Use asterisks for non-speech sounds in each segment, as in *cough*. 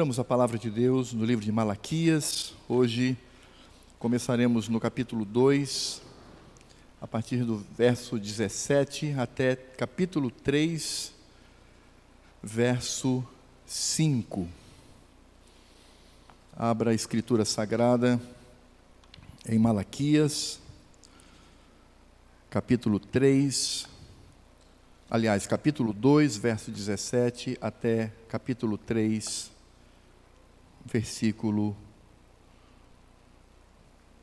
Abramos a palavra de Deus no livro de Malaquias. Hoje começaremos no capítulo 2, a partir do verso 17 até capítulo 3, verso 5. Abra a Escritura Sagrada em Malaquias, capítulo 3, aliás, capítulo 2, verso 17 até capítulo 3, versículo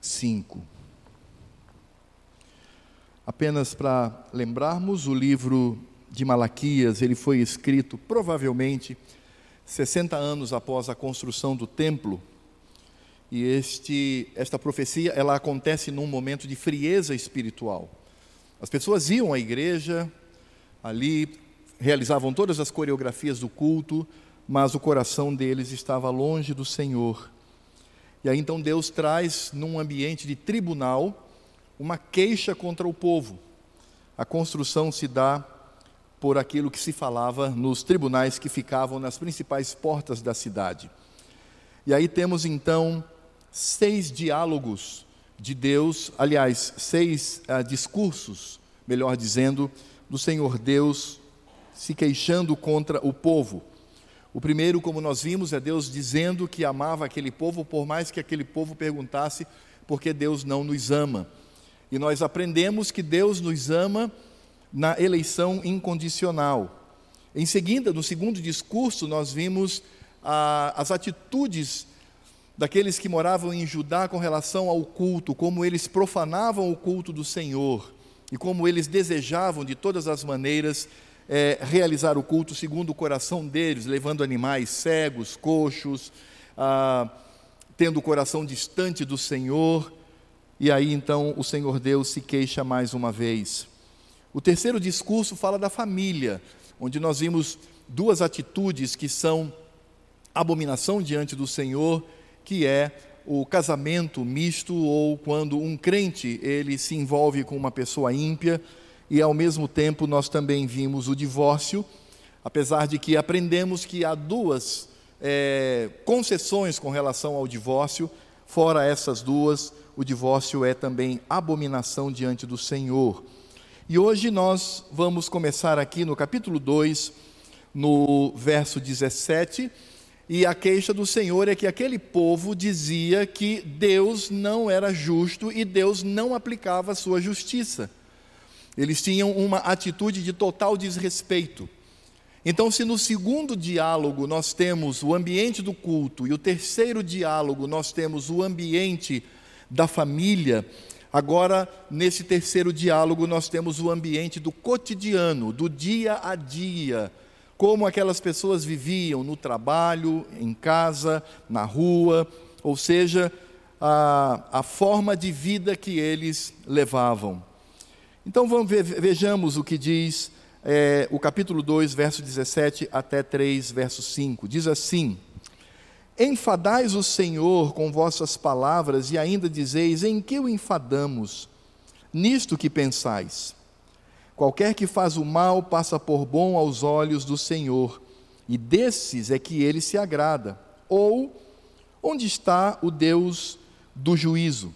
5. Apenas para lembrarmos, o livro de Malaquias, ele foi escrito provavelmente 60 anos após a construção do templo. E este, esta profecia, ela acontece num momento de frieza espiritual. As pessoas iam à igreja, ali realizavam todas as coreografias do culto, mas o coração deles estava longe do Senhor. E aí então Deus traz, num ambiente de tribunal, uma queixa contra o povo. A construção se dá por aquilo que se falava nos tribunais que ficavam nas principais portas da cidade. E aí temos então seis diálogos de Deus, aliás, seis uh, discursos, melhor dizendo, do Senhor Deus se queixando contra o povo. O primeiro, como nós vimos, é Deus dizendo que amava aquele povo, por mais que aquele povo perguntasse por que Deus não nos ama. E nós aprendemos que Deus nos ama na eleição incondicional. Em seguida, no segundo discurso, nós vimos as atitudes daqueles que moravam em Judá com relação ao culto, como eles profanavam o culto do Senhor e como eles desejavam de todas as maneiras é, realizar o culto segundo o coração deles, levando animais cegos, coxos, ah, tendo o coração distante do Senhor. E aí então o Senhor Deus se queixa mais uma vez. O terceiro discurso fala da família, onde nós vimos duas atitudes que são abominação diante do Senhor, que é o casamento misto ou quando um crente ele se envolve com uma pessoa ímpia e ao mesmo tempo nós também vimos o divórcio, apesar de que aprendemos que há duas é, concessões com relação ao divórcio, fora essas duas, o divórcio é também abominação diante do Senhor. E hoje nós vamos começar aqui no capítulo 2, no verso 17, e a queixa do Senhor é que aquele povo dizia que Deus não era justo e Deus não aplicava a sua justiça. Eles tinham uma atitude de total desrespeito. Então, se no segundo diálogo nós temos o ambiente do culto e o terceiro diálogo nós temos o ambiente da família, Agora, nesse terceiro diálogo, nós temos o ambiente do cotidiano, do dia a dia, como aquelas pessoas viviam no trabalho, em casa, na rua, ou seja, a, a forma de vida que eles levavam. Então vamos ver, vejamos o que diz é, o capítulo 2, verso 17 até 3, verso 5. Diz assim: Enfadais o Senhor com vossas palavras e ainda dizeis: Em que o enfadamos? Nisto que pensais. Qualquer que faz o mal passa por bom aos olhos do Senhor, e desses é que ele se agrada. Ou, onde está o Deus do juízo?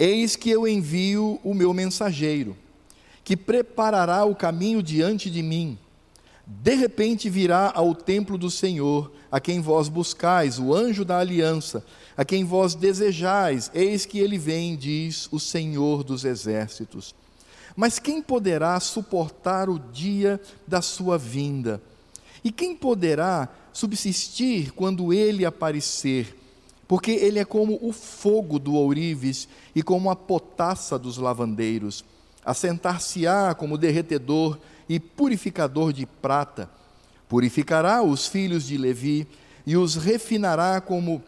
Eis que eu envio o meu mensageiro, que preparará o caminho diante de mim. De repente virá ao templo do Senhor, a quem vós buscais, o anjo da aliança, a quem vós desejais, eis que ele vem, diz o Senhor dos exércitos. Mas quem poderá suportar o dia da sua vinda? E quem poderá subsistir quando ele aparecer? Porque ele é como o fogo do ourives e como a potassa dos lavandeiros. Assentar-se-á como derretedor e purificador de prata. Purificará os filhos de Levi e os refinará como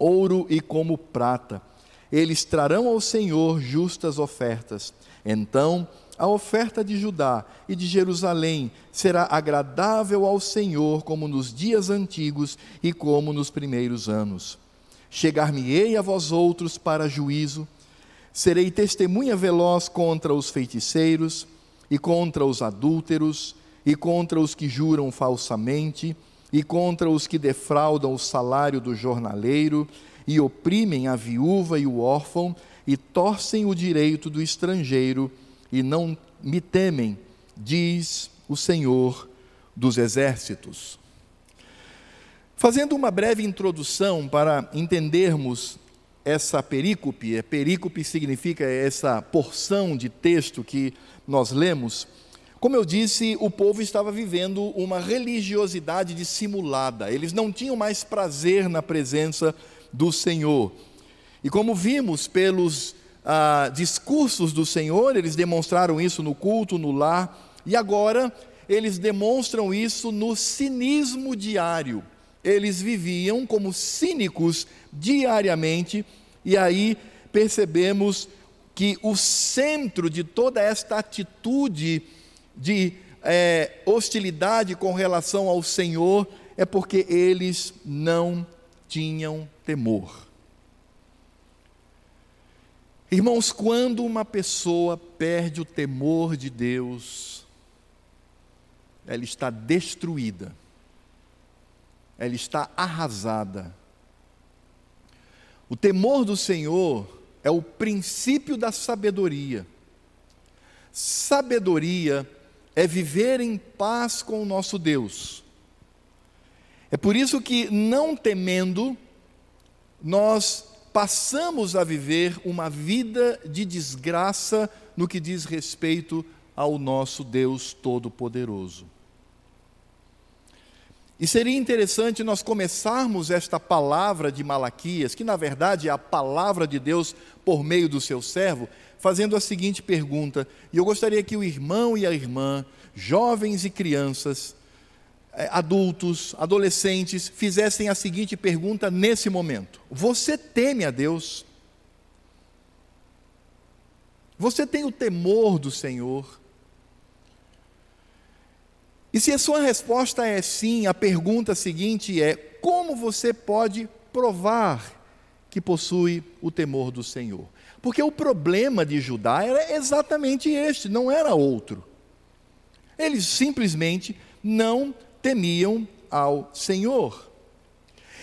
ouro e como prata. Eles trarão ao Senhor justas ofertas. Então, a oferta de Judá e de Jerusalém será agradável ao Senhor, como nos dias antigos e como nos primeiros anos. Chegar-me-ei a vós outros para juízo, serei testemunha veloz contra os feiticeiros, e contra os adúlteros, e contra os que juram falsamente, e contra os que defraudam o salário do jornaleiro, e oprimem a viúva e o órfão, e torcem o direito do estrangeiro, e não me temem, diz o Senhor dos Exércitos. Fazendo uma breve introdução para entendermos essa perícope, é, perícope significa essa porção de texto que nós lemos. Como eu disse, o povo estava vivendo uma religiosidade dissimulada, eles não tinham mais prazer na presença do Senhor. E como vimos pelos ah, discursos do Senhor, eles demonstraram isso no culto, no lar, e agora eles demonstram isso no cinismo diário eles viviam como cínicos diariamente, e aí percebemos que o centro de toda esta atitude de é, hostilidade com relação ao Senhor é porque eles não tinham temor. Irmãos, quando uma pessoa perde o temor de Deus, ela está destruída ela está arrasada. O temor do Senhor é o princípio da sabedoria. Sabedoria é viver em paz com o nosso Deus. É por isso que, não temendo, nós passamos a viver uma vida de desgraça no que diz respeito ao nosso Deus Todo-Poderoso. E seria interessante nós começarmos esta palavra de Malaquias, que na verdade é a palavra de Deus por meio do seu servo, fazendo a seguinte pergunta. E eu gostaria que o irmão e a irmã, jovens e crianças, eh, adultos, adolescentes, fizessem a seguinte pergunta nesse momento: Você teme a Deus? Você tem o temor do Senhor? E se a sua resposta é sim, a pergunta seguinte é: como você pode provar que possui o temor do Senhor? Porque o problema de Judá era exatamente este, não era outro. Eles simplesmente não temiam ao Senhor.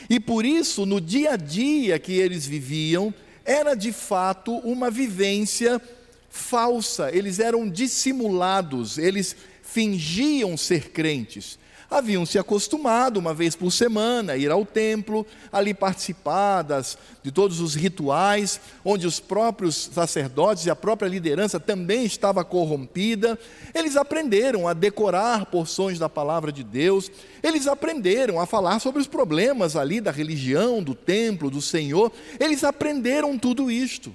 E por isso, no dia a dia que eles viviam, era de fato uma vivência falsa, eles eram dissimulados, eles fingiam ser crentes. Haviam se acostumado, uma vez por semana, a ir ao templo, ali participar das, de todos os rituais, onde os próprios sacerdotes e a própria liderança também estava corrompida. Eles aprenderam a decorar porções da palavra de Deus, eles aprenderam a falar sobre os problemas ali da religião, do templo, do Senhor, eles aprenderam tudo isto.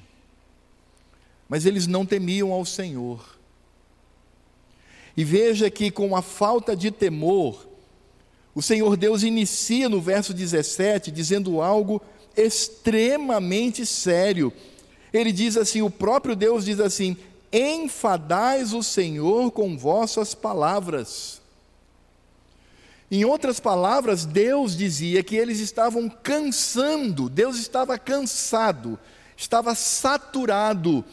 Mas eles não temiam ao Senhor e veja que com a falta de temor, o Senhor Deus inicia no verso 17 dizendo algo extremamente sério. Ele diz assim: o próprio Deus diz assim: enfadais o Senhor com vossas palavras. Em outras palavras, Deus dizia que eles estavam cansando, Deus estava cansado, estava saturado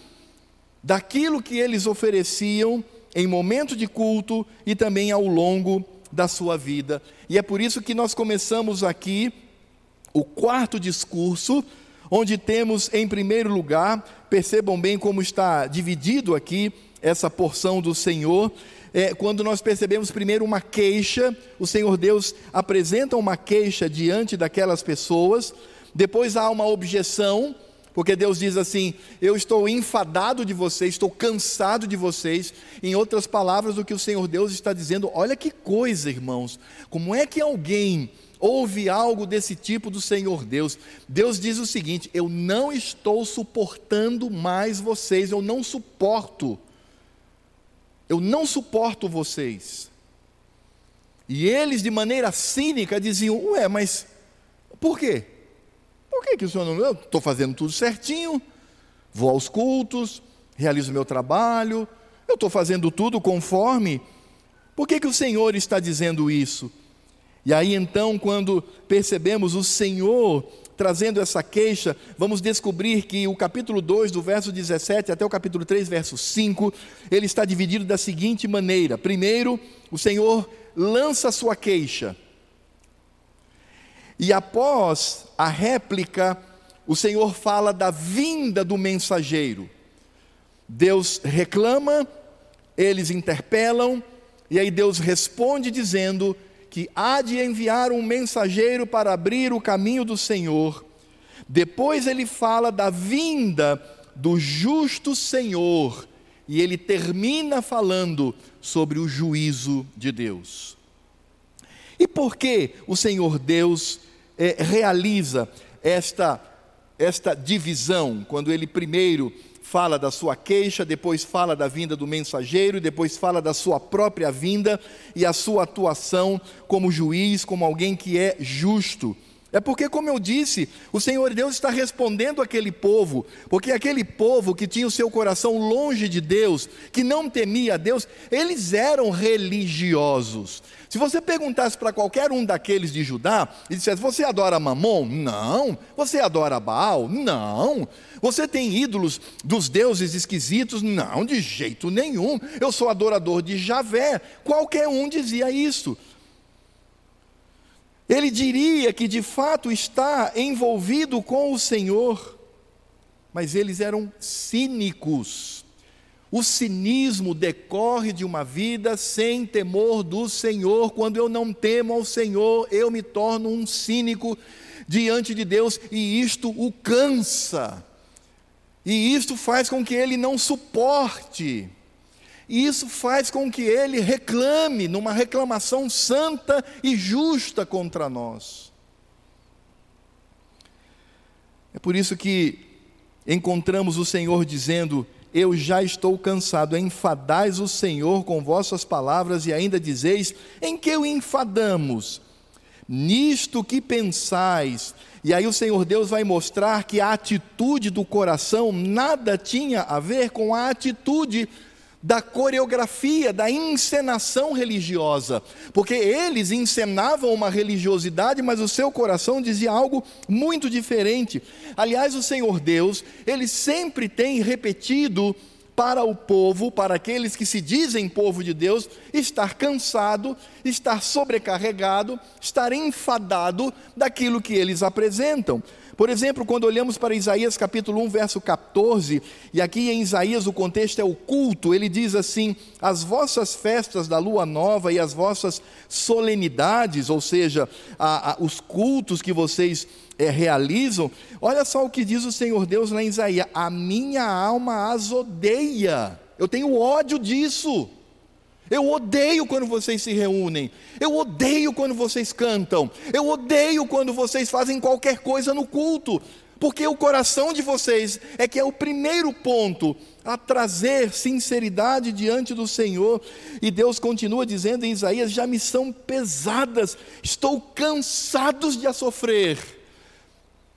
daquilo que eles ofereciam em momento de culto e também ao longo da sua vida. E é por isso que nós começamos aqui o quarto discurso, onde temos em primeiro lugar, percebam bem como está dividido aqui essa porção do Senhor. É, quando nós percebemos primeiro uma queixa, o Senhor Deus apresenta uma queixa diante daquelas pessoas, depois há uma objeção, porque Deus diz assim: Eu estou enfadado de vocês, estou cansado de vocês. Em outras palavras, o que o Senhor Deus está dizendo: Olha que coisa, irmãos. Como é que alguém ouve algo desse tipo do Senhor Deus? Deus diz o seguinte: Eu não estou suportando mais vocês, eu não suporto. Eu não suporto vocês. E eles, de maneira cínica, diziam: Ué, mas por quê? Por que, que o senhor não. Eu estou fazendo tudo certinho, vou aos cultos, realizo meu trabalho, eu estou fazendo tudo conforme. Por que, que o Senhor está dizendo isso? E aí então, quando percebemos o Senhor trazendo essa queixa, vamos descobrir que o capítulo 2, do verso 17 até o capítulo 3, verso 5, ele está dividido da seguinte maneira: primeiro, o Senhor lança a sua queixa, E após a réplica, o Senhor fala da vinda do mensageiro. Deus reclama, eles interpelam, e aí Deus responde dizendo que há de enviar um mensageiro para abrir o caminho do Senhor. Depois ele fala da vinda do justo Senhor, e ele termina falando sobre o juízo de Deus. E por que o Senhor Deus é, realiza esta, esta divisão, quando ele primeiro fala da sua queixa, depois fala da vinda do mensageiro, depois fala da sua própria vinda e a sua atuação como juiz, como alguém que é justo. É porque, como eu disse, o Senhor Deus está respondendo aquele povo, porque aquele povo que tinha o seu coração longe de Deus, que não temia a Deus, eles eram religiosos. Se você perguntasse para qualquer um daqueles de Judá e dissesse: Você adora Mamon? Não. Você adora Baal? Não. Você tem ídolos dos deuses esquisitos? Não, de jeito nenhum. Eu sou adorador de Javé. Qualquer um dizia isso. Ele diria que de fato está envolvido com o Senhor, mas eles eram cínicos. O cinismo decorre de uma vida sem temor do Senhor. Quando eu não temo ao Senhor, eu me torno um cínico diante de Deus e isto o cansa. E isto faz com que ele não suporte. E isso faz com que ele reclame numa reclamação santa e justa contra nós. É por isso que encontramos o Senhor dizendo: Eu já estou cansado, enfadais o Senhor com vossas palavras e ainda dizeis: Em que o enfadamos? Nisto que pensais. E aí o Senhor Deus vai mostrar que a atitude do coração nada tinha a ver com a atitude da coreografia, da encenação religiosa, porque eles encenavam uma religiosidade, mas o seu coração dizia algo muito diferente. Aliás, o Senhor Deus, ele sempre tem repetido para o povo, para aqueles que se dizem povo de Deus, estar cansado, estar sobrecarregado, estar enfadado daquilo que eles apresentam. Por exemplo, quando olhamos para Isaías capítulo 1, verso 14, e aqui em Isaías o contexto é o culto, ele diz assim: As vossas festas da lua nova e as vossas solenidades, ou seja, a, a, os cultos que vocês é, realizam, olha só o que diz o Senhor Deus em Isaías: A minha alma as odeia, eu tenho ódio disso. Eu odeio quando vocês se reúnem. Eu odeio quando vocês cantam. Eu odeio quando vocês fazem qualquer coisa no culto. Porque o coração de vocês é que é o primeiro ponto a trazer sinceridade diante do Senhor. E Deus continua dizendo em Isaías: já me são pesadas, estou cansados de a sofrer.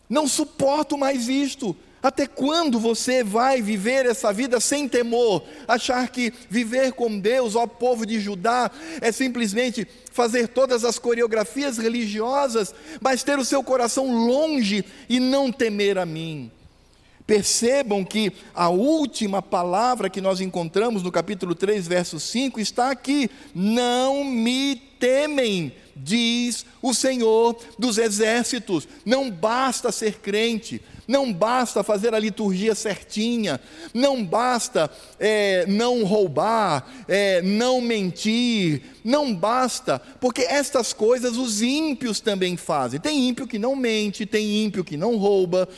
Não suporto mais isto. Até quando você vai viver essa vida sem temor? Achar que viver com Deus, ó povo de Judá, é simplesmente fazer todas as coreografias religiosas, mas ter o seu coração longe e não temer a mim. Percebam que a última palavra que nós encontramos no capítulo 3, verso 5 está aqui: não me temem diz o Senhor dos exércitos. Não basta ser crente, não basta fazer a liturgia certinha, não basta é, não roubar, é, não mentir, não basta, porque estas coisas os ímpios também fazem. Tem ímpio que não mente, tem ímpio que não rouba,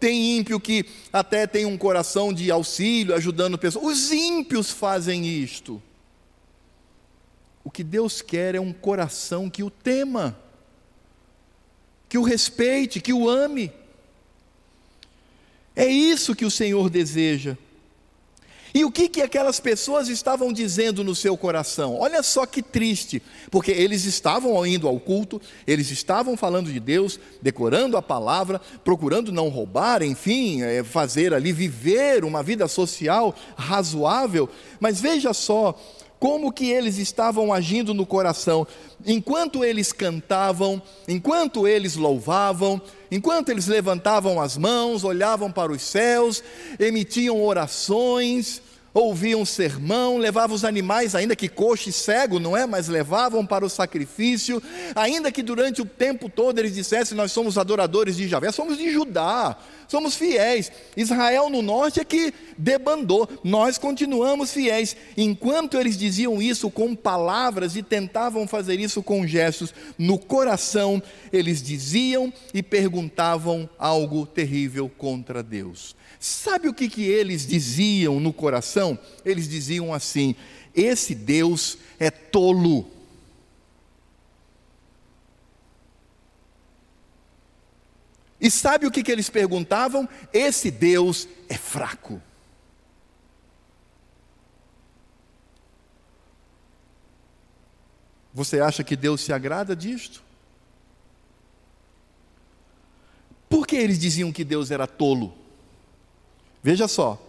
tem ímpio que até tem um coração de auxílio, ajudando pessoas. Os ímpios fazem isto. O que Deus quer é um coração que o tema, que o respeite, que o ame. É isso que o Senhor deseja. E o que, que aquelas pessoas estavam dizendo no seu coração? Olha só que triste, porque eles estavam indo ao culto, eles estavam falando de Deus, decorando a palavra, procurando não roubar, enfim, é, fazer ali, viver uma vida social razoável, mas veja só, como que eles estavam agindo no coração, enquanto eles cantavam, enquanto eles louvavam, enquanto eles levantavam as mãos, olhavam para os céus, emitiam orações, ouviam sermão, levavam os animais, ainda que coxo e cego, não é? Mas levavam para o sacrifício, ainda que durante o tempo todo eles dissessem: Nós somos adoradores de Javé, somos de Judá, somos fiéis. Israel no norte é que debandou, nós continuamos fiéis. Enquanto eles diziam isso com palavras e tentavam fazer isso com gestos, no coração eles diziam e perguntavam algo terrível contra Deus. Sabe o que, que eles diziam no coração? Eles diziam assim: esse Deus é tolo. E sabe o que, que eles perguntavam? Esse Deus é fraco. Você acha que Deus se agrada disto? Por que eles diziam que Deus era tolo? Veja só,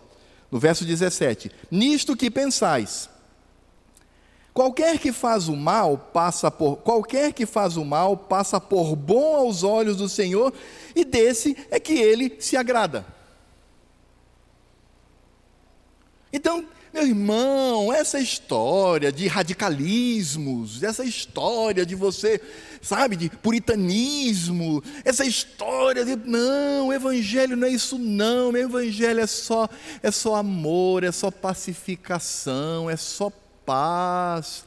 no verso 17: Nisto que pensais, qualquer que faz o mal passa por qualquer que faz o mal passa por bom aos olhos do Senhor, e desse é que ele se agrada. Então, meu irmão, essa história de radicalismos, essa história de você, sabe, de puritanismo, essa história de não, o evangelho não é isso não, o evangelho é só é só amor, é só pacificação, é só paz.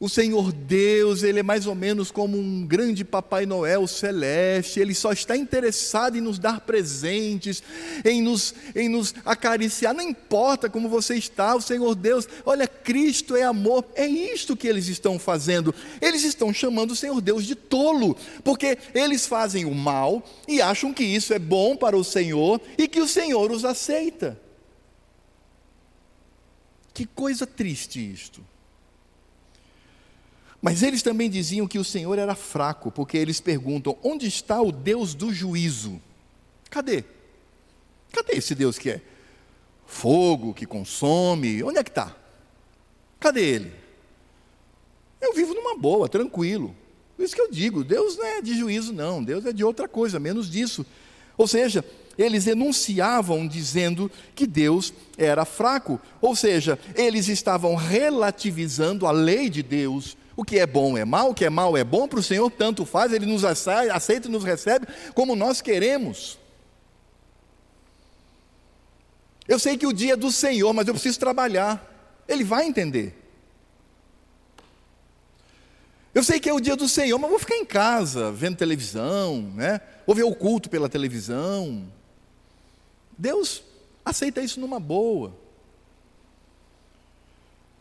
O Senhor Deus, Ele é mais ou menos como um grande Papai Noel celeste, Ele só está interessado em nos dar presentes, em nos, em nos acariciar, não importa como você está, o Senhor Deus, olha, Cristo é amor, é isto que eles estão fazendo, eles estão chamando o Senhor Deus de tolo, porque eles fazem o mal e acham que isso é bom para o Senhor e que o Senhor os aceita. Que coisa triste isto. Mas eles também diziam que o Senhor era fraco, porque eles perguntam: onde está o Deus do juízo? Cadê? Cadê esse Deus que é fogo, que consome? Onde é que está? Cadê ele? Eu vivo numa boa, tranquilo. Por isso que eu digo: Deus não é de juízo, não, Deus é de outra coisa, menos disso. Ou seja, eles enunciavam dizendo que Deus era fraco, ou seja, eles estavam relativizando a lei de Deus o que é bom é mal, o que é mal é bom, para o Senhor tanto faz, Ele nos aceita e nos recebe como nós queremos. Eu sei que o dia é do Senhor, mas eu preciso trabalhar. Ele vai entender. Eu sei que é o dia do Senhor, mas vou ficar em casa vendo televisão, né? Vou ver o culto pela televisão. Deus aceita isso numa boa.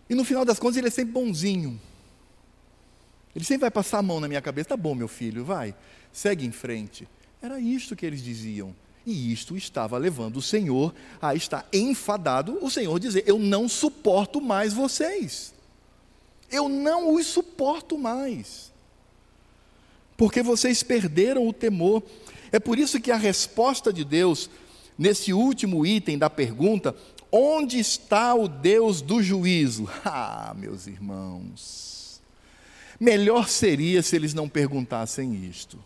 E no final das contas, Ele é sempre bonzinho. Ele sempre vai passar a mão na minha cabeça. Tá bom, meu filho, vai, segue em frente. Era isto que eles diziam. E isto estava levando o Senhor a estar enfadado, o Senhor dizer: Eu não suporto mais vocês. Eu não os suporto mais. Porque vocês perderam o temor. É por isso que a resposta de Deus, nesse último item da pergunta, onde está o Deus do juízo? *laughs* Ah, meus irmãos. Melhor seria se eles não perguntassem isto.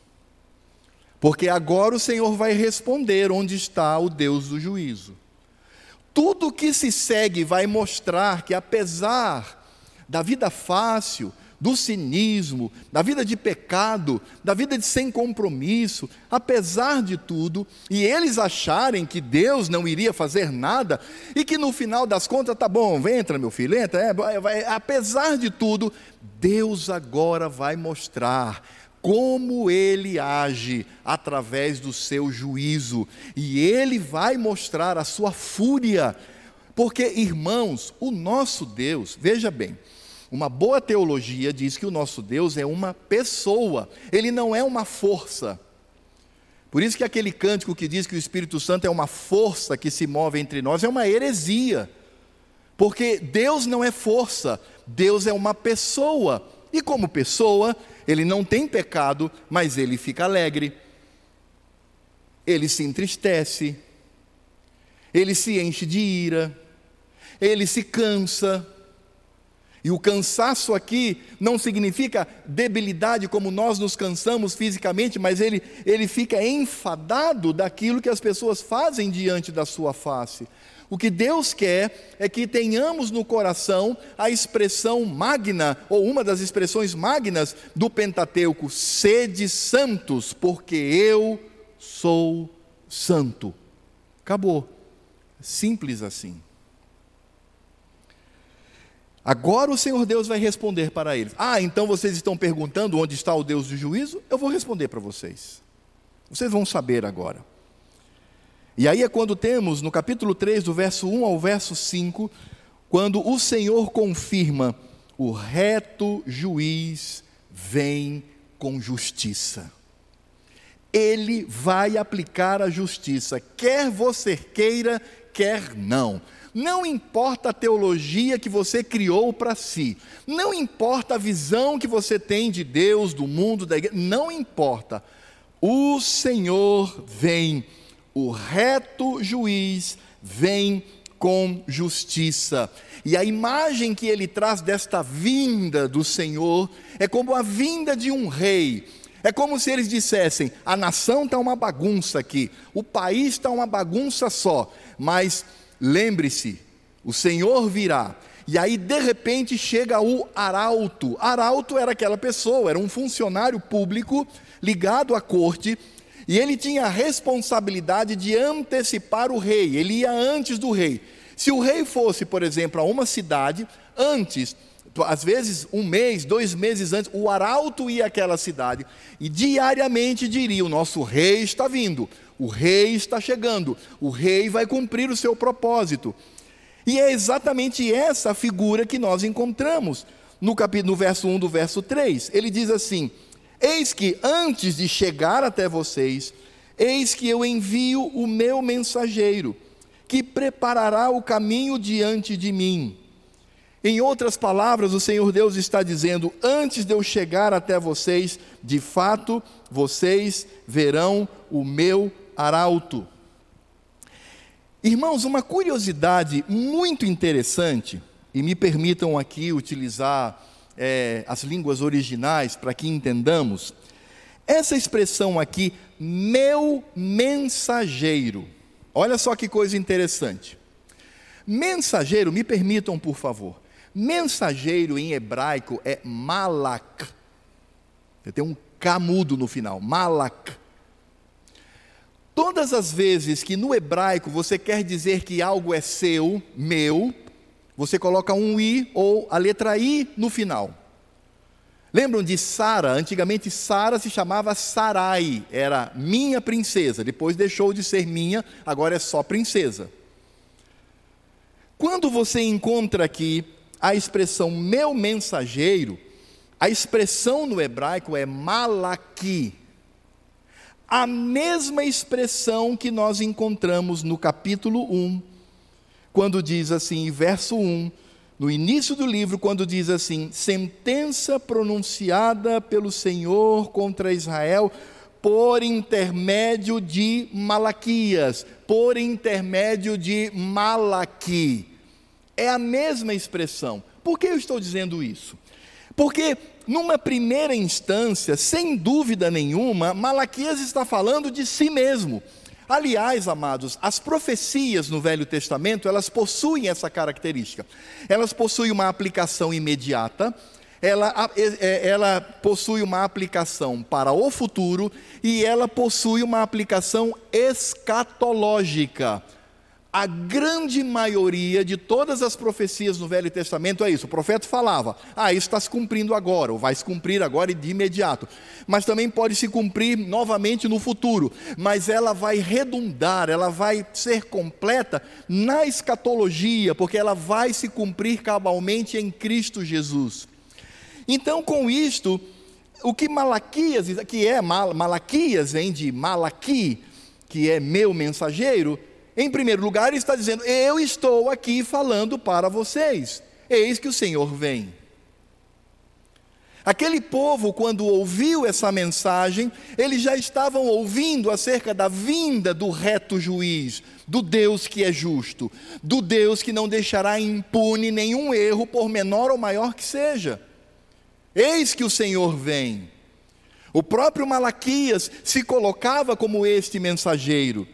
Porque agora o Senhor vai responder onde está o Deus do juízo. Tudo que se segue vai mostrar que, apesar da vida fácil, do cinismo, da vida de pecado, da vida de sem compromisso, apesar de tudo, e eles acharem que Deus não iria fazer nada e que no final das contas, tá bom, entra meu filho, entra, é, vai, apesar de tudo, Deus agora vai mostrar como ele age através do seu juízo, e ele vai mostrar a sua fúria, porque irmãos, o nosso Deus, veja bem, uma boa teologia diz que o nosso Deus é uma pessoa, ele não é uma força. Por isso que aquele cântico que diz que o Espírito Santo é uma força que se move entre nós é uma heresia. Porque Deus não é força, Deus é uma pessoa. E como pessoa, ele não tem pecado, mas ele fica alegre. Ele se entristece. Ele se enche de ira. Ele se cansa. E o cansaço aqui não significa debilidade como nós nos cansamos fisicamente, mas ele, ele fica enfadado daquilo que as pessoas fazem diante da sua face. O que Deus quer é que tenhamos no coração a expressão magna, ou uma das expressões magnas do Pentateuco: sede santos, porque eu sou santo. Acabou. Simples assim. Agora o Senhor Deus vai responder para eles. Ah, então vocês estão perguntando onde está o Deus do juízo? Eu vou responder para vocês. Vocês vão saber agora. E aí é quando temos no capítulo 3, do verso 1 ao verso 5, quando o Senhor confirma: o reto juiz vem com justiça. Ele vai aplicar a justiça, quer você queira, quer não. Não importa a teologia que você criou para si, não importa a visão que você tem de Deus, do mundo, da igreja, não importa. O Senhor vem, o reto juiz vem com justiça. E a imagem que ele traz desta vinda do Senhor é como a vinda de um rei. É como se eles dissessem: a nação está uma bagunça aqui, o país está uma bagunça só, mas lembre-se, o Senhor virá. E aí, de repente, chega o arauto. Arauto era aquela pessoa, era um funcionário público ligado à corte, e ele tinha a responsabilidade de antecipar o rei, ele ia antes do rei. Se o rei fosse, por exemplo, a uma cidade, antes, às vezes um mês, dois meses antes, o arauto ia àquela cidade e diariamente diria: O nosso rei está vindo, o rei está chegando, o rei vai cumprir o seu propósito. E é exatamente essa figura que nós encontramos no capítulo no verso 1 do verso 3. Ele diz assim: Eis que antes de chegar até vocês, eis que eu envio o meu mensageiro, que preparará o caminho diante de mim. Em outras palavras, o Senhor Deus está dizendo: antes de eu chegar até vocês, de fato, vocês verão o meu arauto. Irmãos, uma curiosidade muito interessante, e me permitam aqui utilizar é, as línguas originais para que entendamos, essa expressão aqui, meu mensageiro, olha só que coisa interessante. Mensageiro, me permitam por favor, mensageiro em hebraico é malak, tem um camudo no final, malak. Todas as vezes que no hebraico você quer dizer que algo é seu, meu, você coloca um i ou a letra i no final. Lembram de Sara? Antigamente Sara se chamava Sarai, era minha princesa, depois deixou de ser minha, agora é só princesa. Quando você encontra aqui a expressão meu mensageiro, a expressão no hebraico é malaki a mesma expressão que nós encontramos no capítulo 1, quando diz assim, verso 1, no início do livro, quando diz assim: sentença pronunciada pelo Senhor contra Israel por intermédio de Malaquias, por intermédio de Malaqui. É a mesma expressão. Por que eu estou dizendo isso? Porque, numa primeira instância, sem dúvida nenhuma, Malaquias está falando de si mesmo. Aliás, amados, as profecias no Velho Testamento, elas possuem essa característica. Elas possuem uma aplicação imediata, ela, é, ela possui uma aplicação para o futuro e ela possui uma aplicação escatológica a grande maioria de todas as profecias no Velho Testamento é isso. O profeta falava, ah, isso está se cumprindo agora, ou vai se cumprir agora e de imediato. Mas também pode se cumprir novamente no futuro. Mas ela vai redundar, ela vai ser completa na escatologia, porque ela vai se cumprir cabalmente em Cristo Jesus. Então, com isto, o que Malaquias, que é Malaquias, vem de Malaqui, que é meu mensageiro, em primeiro lugar, ele está dizendo: Eu estou aqui falando para vocês, eis que o Senhor vem. Aquele povo, quando ouviu essa mensagem, eles já estavam ouvindo acerca da vinda do reto juiz, do Deus que é justo, do Deus que não deixará impune nenhum erro, por menor ou maior que seja. Eis que o Senhor vem. O próprio Malaquias se colocava como este mensageiro.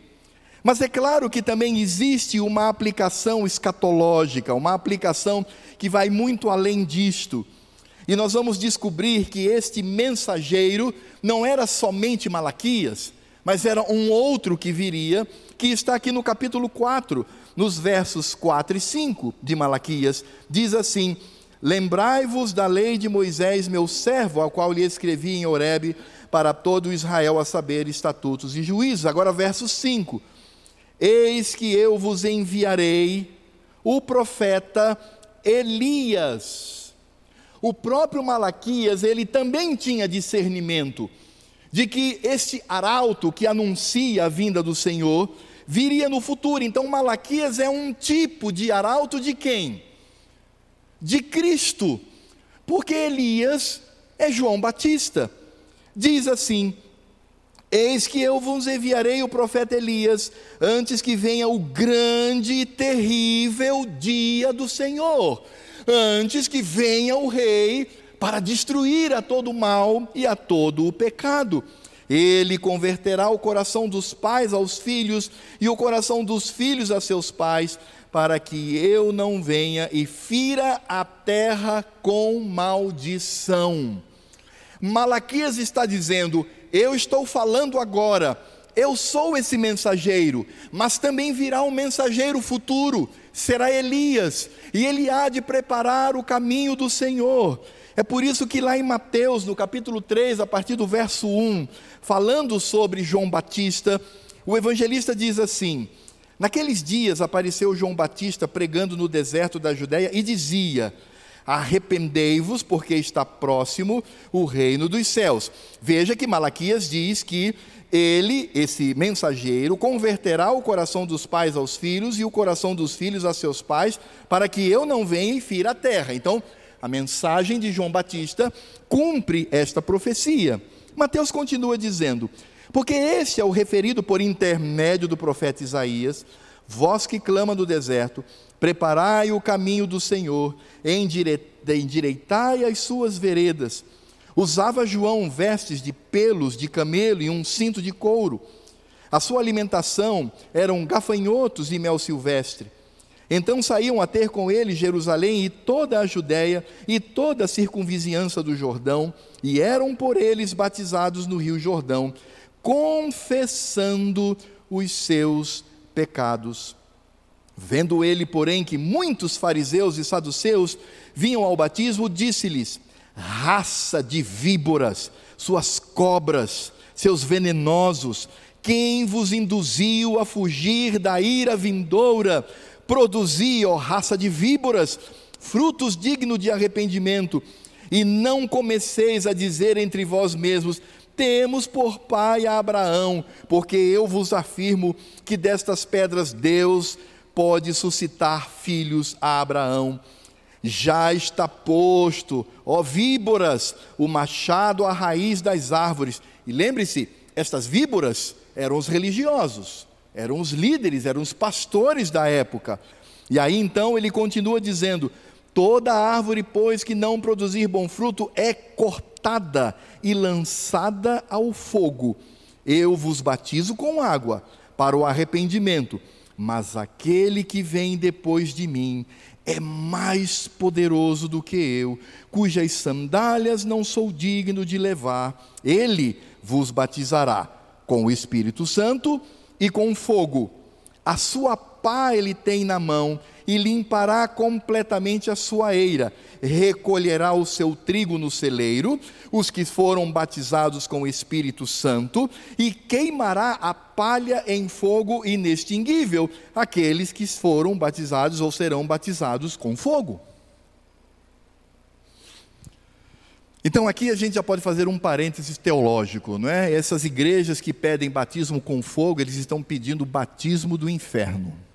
Mas é claro que também existe uma aplicação escatológica, uma aplicação que vai muito além disto. E nós vamos descobrir que este mensageiro não era somente Malaquias, mas era um outro que viria, que está aqui no capítulo 4, nos versos 4 e 5 de Malaquias. Diz assim: Lembrai-vos da lei de Moisés, meu servo, ao qual lhe escrevi em Horebe, para todo Israel a saber estatutos e juízos. Agora, verso 5: Eis que eu vos enviarei o profeta Elias. O próprio Malaquias, ele também tinha discernimento de que este arauto que anuncia a vinda do Senhor viria no futuro. Então, Malaquias é um tipo de arauto de quem? de Cristo, porque Elias é João Batista. Diz assim: Eis que eu vos enviarei o profeta Elias, antes que venha o grande e terrível dia do Senhor, antes que venha o rei para destruir a todo o mal e a todo o pecado. Ele converterá o coração dos pais aos filhos e o coração dos filhos a seus pais, para que eu não venha e fira a terra com maldição. Malaquias está dizendo: Eu estou falando agora, eu sou esse mensageiro, mas também virá um mensageiro futuro, será Elias, e ele há de preparar o caminho do Senhor. É por isso que lá em Mateus, no capítulo 3, a partir do verso 1, falando sobre João Batista, o evangelista diz assim: Naqueles dias apareceu João Batista pregando no deserto da Judéia e dizia: Arrependei-vos, porque está próximo o reino dos céus. Veja que Malaquias diz que ele, esse mensageiro, converterá o coração dos pais aos filhos e o coração dos filhos a seus pais, para que eu não venha e fira a terra. Então, a mensagem de João Batista cumpre esta profecia. Mateus continua dizendo: porque este é o referido por intermédio do profeta Isaías, vós que clama no deserto, preparai o caminho do Senhor, endireitai as suas veredas. Usava João vestes de pelos de camelo e um cinto de couro. A sua alimentação eram gafanhotos e mel silvestre. Então saíam a ter com ele Jerusalém e toda a Judéia e toda a circunvizinhança do Jordão, e eram por eles batizados no rio Jordão, confessando os seus pecados. Vendo ele, porém, que muitos fariseus e saduceus vinham ao batismo, disse-lhes: Raça de víboras, suas cobras, seus venenosos, quem vos induziu a fugir da ira vindoura? Produzi, ó raça de víboras, frutos dignos de arrependimento, e não comeceis a dizer entre vós mesmos: temos por pai a Abraão, porque eu vos afirmo que destas pedras Deus pode suscitar filhos a Abraão. Já está posto, ó víboras, o machado à raiz das árvores. E lembre-se, estas víboras eram os religiosos, eram os líderes, eram os pastores da época. E aí então ele continua dizendo: Toda árvore, pois, que não produzir bom fruto é cortada e lançada ao fogo. Eu vos batizo com água para o arrependimento, mas aquele que vem depois de mim é mais poderoso do que eu, cujas sandálias não sou digno de levar. Ele vos batizará com o Espírito Santo e com fogo. A sua pá ele tem na mão e limpará completamente a sua eira, recolherá o seu trigo no celeiro, os que foram batizados com o Espírito Santo, e queimará a palha em fogo inextinguível, aqueles que foram batizados ou serão batizados com fogo. Então aqui a gente já pode fazer um parênteses teológico, não é? Essas igrejas que pedem batismo com fogo, eles estão pedindo batismo do inferno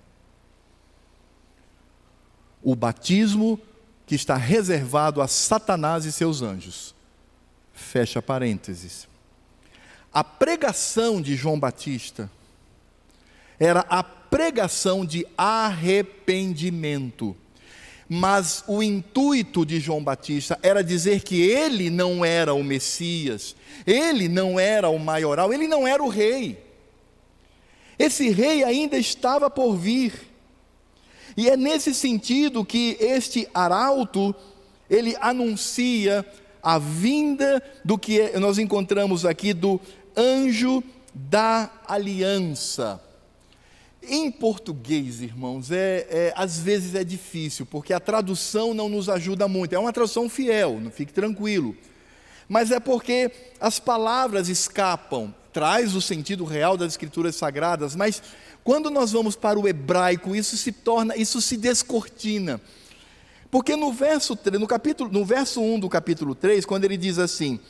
o batismo que está reservado a Satanás e seus anjos. Fecha parênteses. A pregação de João Batista era a pregação de arrependimento. Mas o intuito de João Batista era dizer que ele não era o Messias, ele não era o maioral, ele não era o rei. Esse rei ainda estava por vir. E é nesse sentido que este arauto, ele anuncia a vinda do que nós encontramos aqui do anjo da aliança. Em português, irmãos, é, é, às vezes é difícil, porque a tradução não nos ajuda muito. É uma tradução fiel, não fique tranquilo. Mas é porque as palavras escapam, traz o sentido real das escrituras sagradas, mas quando nós vamos para o hebraico, isso se torna, isso se descortina. Porque no verso, no capítulo, no verso 1 do capítulo 3, quando ele diz assim: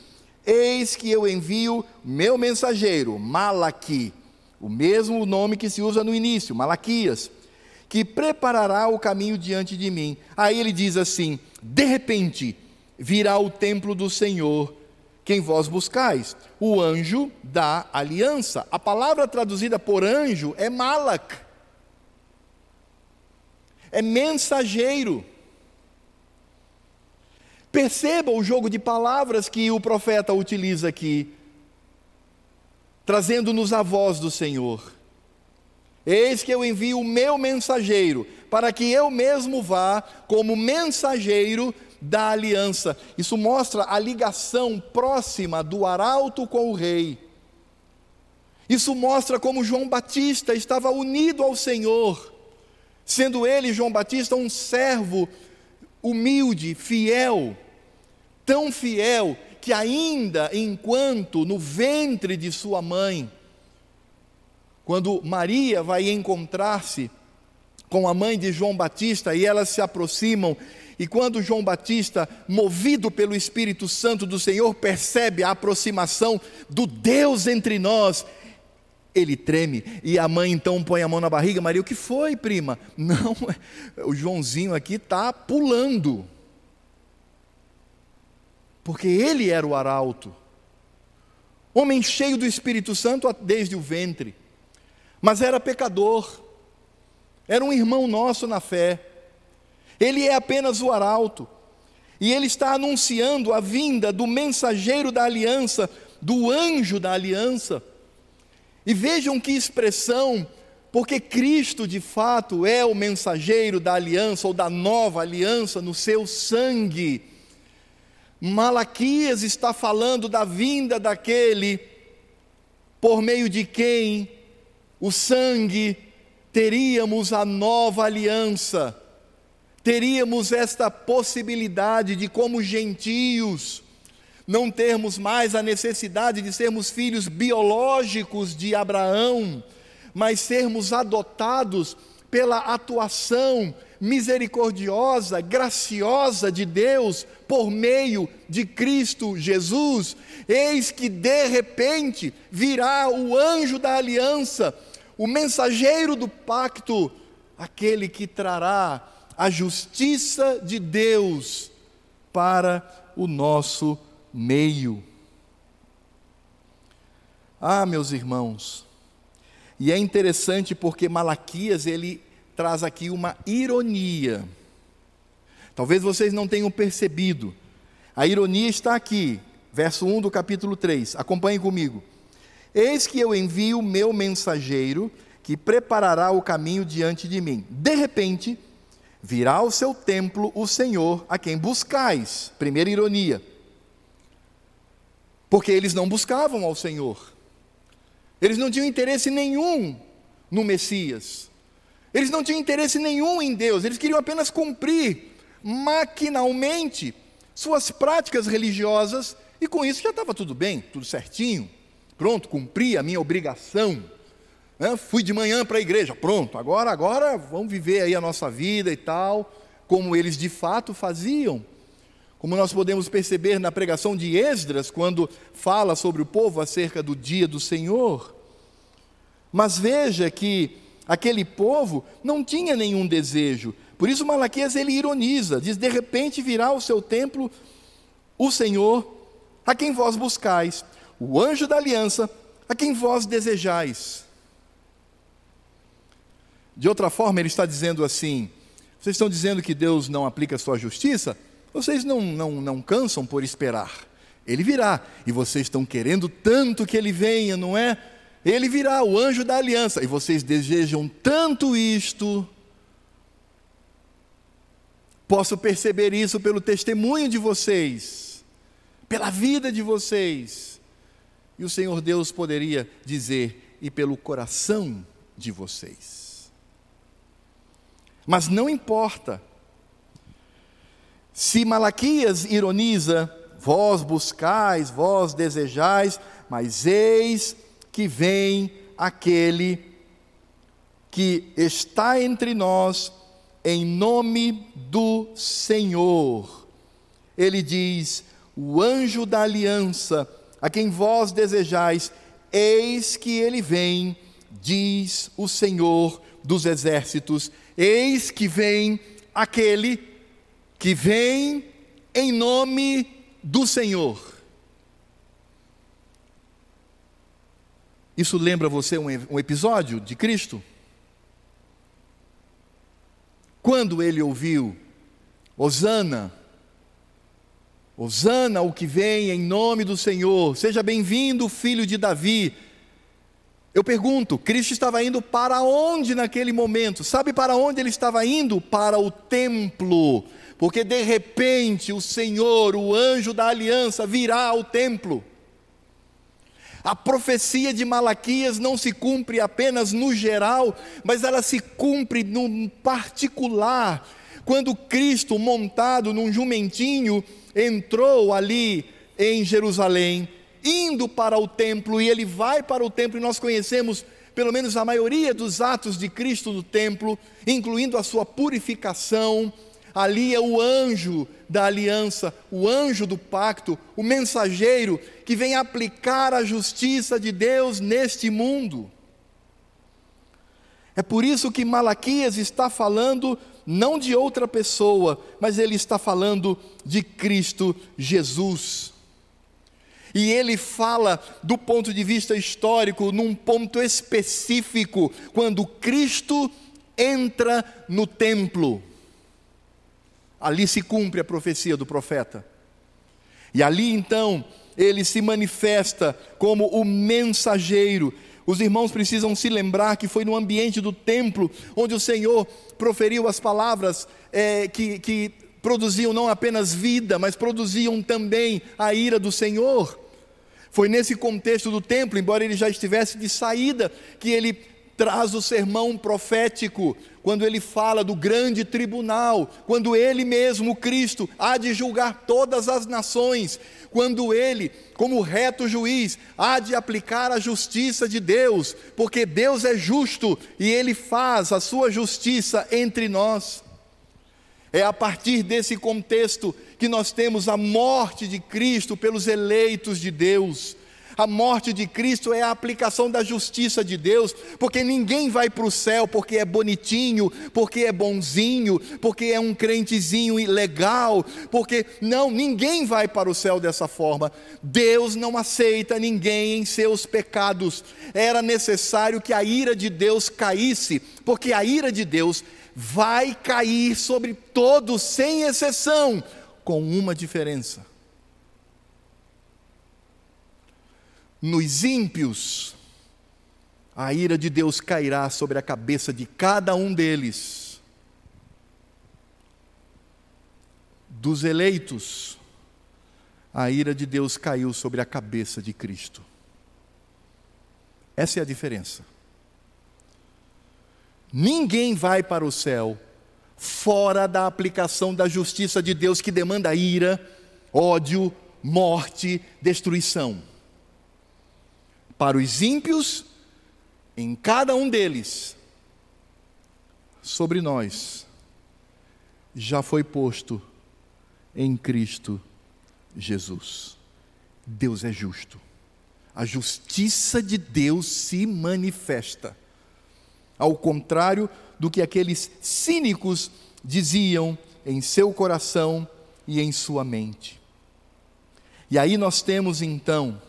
Eis que eu envio meu mensageiro, Malaqui, o mesmo nome que se usa no início, Malaquias, que preparará o caminho diante de mim. Aí ele diz assim: De repente virá o templo do Senhor, quem vós buscais, o anjo da aliança. A palavra traduzida por anjo é Malak, é mensageiro. Perceba o jogo de palavras que o profeta utiliza aqui, trazendo-nos a voz do Senhor. Eis que eu envio o meu mensageiro, para que eu mesmo vá como mensageiro da aliança. Isso mostra a ligação próxima do arauto com o rei. Isso mostra como João Batista estava unido ao Senhor, sendo ele, João Batista, um servo humilde, fiel, tão fiel que ainda enquanto no ventre de sua mãe, quando Maria vai encontrar-se com a mãe de João Batista e elas se aproximam, e quando João Batista, movido pelo Espírito Santo do Senhor, percebe a aproximação do Deus entre nós, ele treme. E a mãe então põe a mão na barriga. Maria, o que foi, prima? *laughs* Não, o Joãozinho aqui está pulando. Porque ele era o arauto, homem cheio do Espírito Santo desde o ventre, mas era pecador, era um irmão nosso na fé, ele é apenas o arauto, e ele está anunciando a vinda do mensageiro da aliança, do anjo da aliança. E vejam que expressão, porque Cristo de fato é o mensageiro da aliança ou da nova aliança no seu sangue. Malaquias está falando da vinda daquele por meio de quem o sangue teríamos a nova aliança, teríamos esta possibilidade de, como gentios, não termos mais a necessidade de sermos filhos biológicos de Abraão, mas sermos adotados pela atuação misericordiosa, graciosa de Deus por meio de Cristo Jesus. Eis que de repente virá o anjo da aliança, o mensageiro do pacto, aquele que trará a justiça de Deus para o nosso meio. Ah, meus irmãos, e é interessante porque Malaquias ele traz aqui uma ironia. Talvez vocês não tenham percebido. A ironia está aqui, verso 1 do capítulo 3. Acompanhem comigo. Eis que eu envio meu mensageiro, que preparará o caminho diante de mim. De repente, virá ao seu templo o Senhor a quem buscais. Primeira ironia. Porque eles não buscavam ao Senhor. Eles não tinham interesse nenhum no Messias. Eles não tinham interesse nenhum em Deus, eles queriam apenas cumprir maquinalmente suas práticas religiosas e com isso já estava tudo bem, tudo certinho. Pronto, cumpri a minha obrigação. Né? Fui de manhã para a igreja, pronto, agora, agora vamos viver aí a nossa vida e tal, como eles de fato faziam. Como nós podemos perceber na pregação de Esdras, quando fala sobre o povo acerca do dia do Senhor. Mas veja que aquele povo não tinha nenhum desejo. Por isso Malaquias ele ironiza, diz: "De repente virá ao seu templo o Senhor, a quem vós buscais, o anjo da aliança, a quem vós desejais." De outra forma, ele está dizendo assim: vocês estão dizendo que Deus não aplica a sua justiça? Vocês não, não, não cansam por esperar. Ele virá, e vocês estão querendo tanto que ele venha, não é? Ele virá, o anjo da aliança, e vocês desejam tanto isto. Posso perceber isso pelo testemunho de vocês, pela vida de vocês. E o Senhor Deus poderia dizer, e pelo coração de vocês. Mas não importa. Se Malaquias ironiza, vós buscais, vós desejais, mas eis que vem aquele que está entre nós em nome do Senhor. Ele diz: O anjo da aliança, a quem vós desejais, eis que ele vem, diz o Senhor dos exércitos. Eis que vem aquele que vem em nome do Senhor. Isso lembra você um, episódio de Cristo? Quando ele ouviu, Hosana, Hosana, o que vem em nome do Senhor, seja bem-vindo, filho de Davi. Eu pergunto, Cristo estava indo para onde naquele momento? Sabe para onde ele estava indo? Para o templo, porque de repente o Senhor, o anjo da aliança, virá ao templo. A profecia de Malaquias não se cumpre apenas no geral, mas ela se cumpre no particular. Quando Cristo, montado num jumentinho, entrou ali em Jerusalém, indo para o templo, e ele vai para o templo, e nós conhecemos pelo menos a maioria dos atos de Cristo no templo, incluindo a sua purificação, ali é o anjo da aliança, o anjo do pacto, o mensageiro que vem aplicar a justiça de Deus neste mundo. É por isso que Malaquias está falando não de outra pessoa, mas ele está falando de Cristo Jesus. E ele fala do ponto de vista histórico, num ponto específico, quando Cristo entra no templo. Ali se cumpre a profecia do profeta. E ali então ele se manifesta como o mensageiro. Os irmãos precisam se lembrar que foi no ambiente do templo onde o Senhor proferiu as palavras é, que, que produziam não apenas vida, mas produziam também a ira do Senhor. Foi nesse contexto do templo, embora ele já estivesse de saída, que ele traz o sermão profético, quando ele fala do grande tribunal, quando ele mesmo, Cristo, há de julgar todas as nações, quando ele, como reto juiz, há de aplicar a justiça de Deus, porque Deus é justo e ele faz a sua justiça entre nós. É a partir desse contexto que nós temos a morte de Cristo pelos eleitos de Deus a morte de Cristo é a aplicação da justiça de Deus, porque ninguém vai para o céu porque é bonitinho, porque é bonzinho, porque é um crentezinho legal, porque não, ninguém vai para o céu dessa forma. Deus não aceita ninguém em seus pecados. Era necessário que a ira de Deus caísse, porque a ira de Deus vai cair sobre todos, sem exceção, com uma diferença nos ímpios, a ira de Deus cairá sobre a cabeça de cada um deles. Dos eleitos, a ira de Deus caiu sobre a cabeça de Cristo. Essa é a diferença. Ninguém vai para o céu fora da aplicação da justiça de Deus que demanda ira, ódio, morte, destruição para os ímpios, em cada um deles, sobre nós, já foi posto em Cristo Jesus. Deus é justo. A justiça de Deus se manifesta. Ao contrário do que aqueles cínicos diziam em seu coração e em sua mente. E aí nós temos então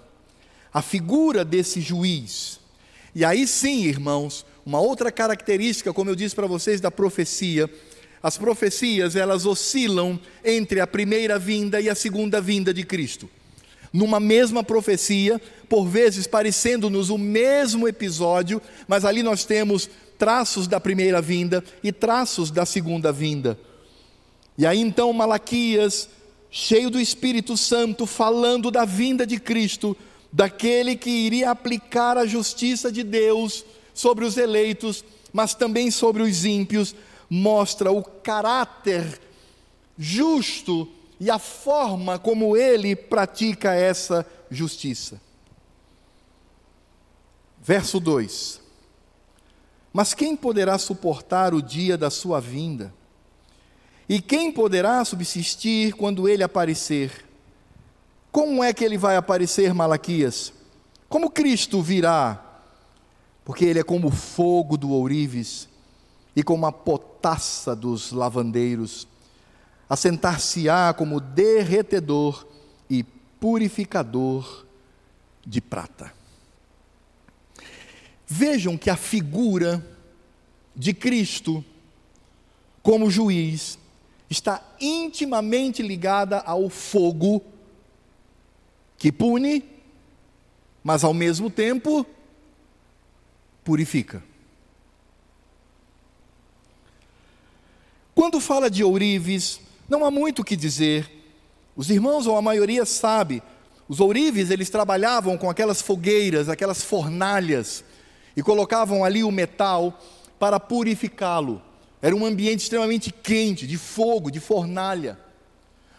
a figura desse juiz. E aí sim, irmãos, uma outra característica, como eu disse para vocês, da profecia, as profecias elas oscilam entre a primeira vinda e a segunda vinda de Cristo. Numa mesma profecia, por vezes parecendo-nos o mesmo episódio, mas ali nós temos traços da primeira vinda e traços da segunda vinda. E aí então Malaquias, cheio do Espírito Santo, falando da vinda de Cristo, daquele que iria aplicar a justiça de Deus sobre os eleitos, mas também sobre os ímpios, mostra o caráter justo e a forma como ele pratica essa justiça. Verso 2: Mas quem poderá suportar o dia da sua vinda? E quem poderá subsistir quando ele aparecer? Como é que ele vai aparecer, Malaquias? Como Cristo virá? Porque ele é como o fogo do ourives e como a potassa dos lavandeiros. Assentar-se-á como derretedor e purificador de prata. Vejam que a figura de Cristo como juiz está intimamente ligada ao fogo que pune, mas ao mesmo tempo purifica. Quando fala de ourives, não há muito o que dizer. Os irmãos, ou a maioria, sabe, os ourives, eles trabalhavam com aquelas fogueiras, aquelas fornalhas, e colocavam ali o metal para purificá-lo. Era um ambiente extremamente quente, de fogo, de fornalha.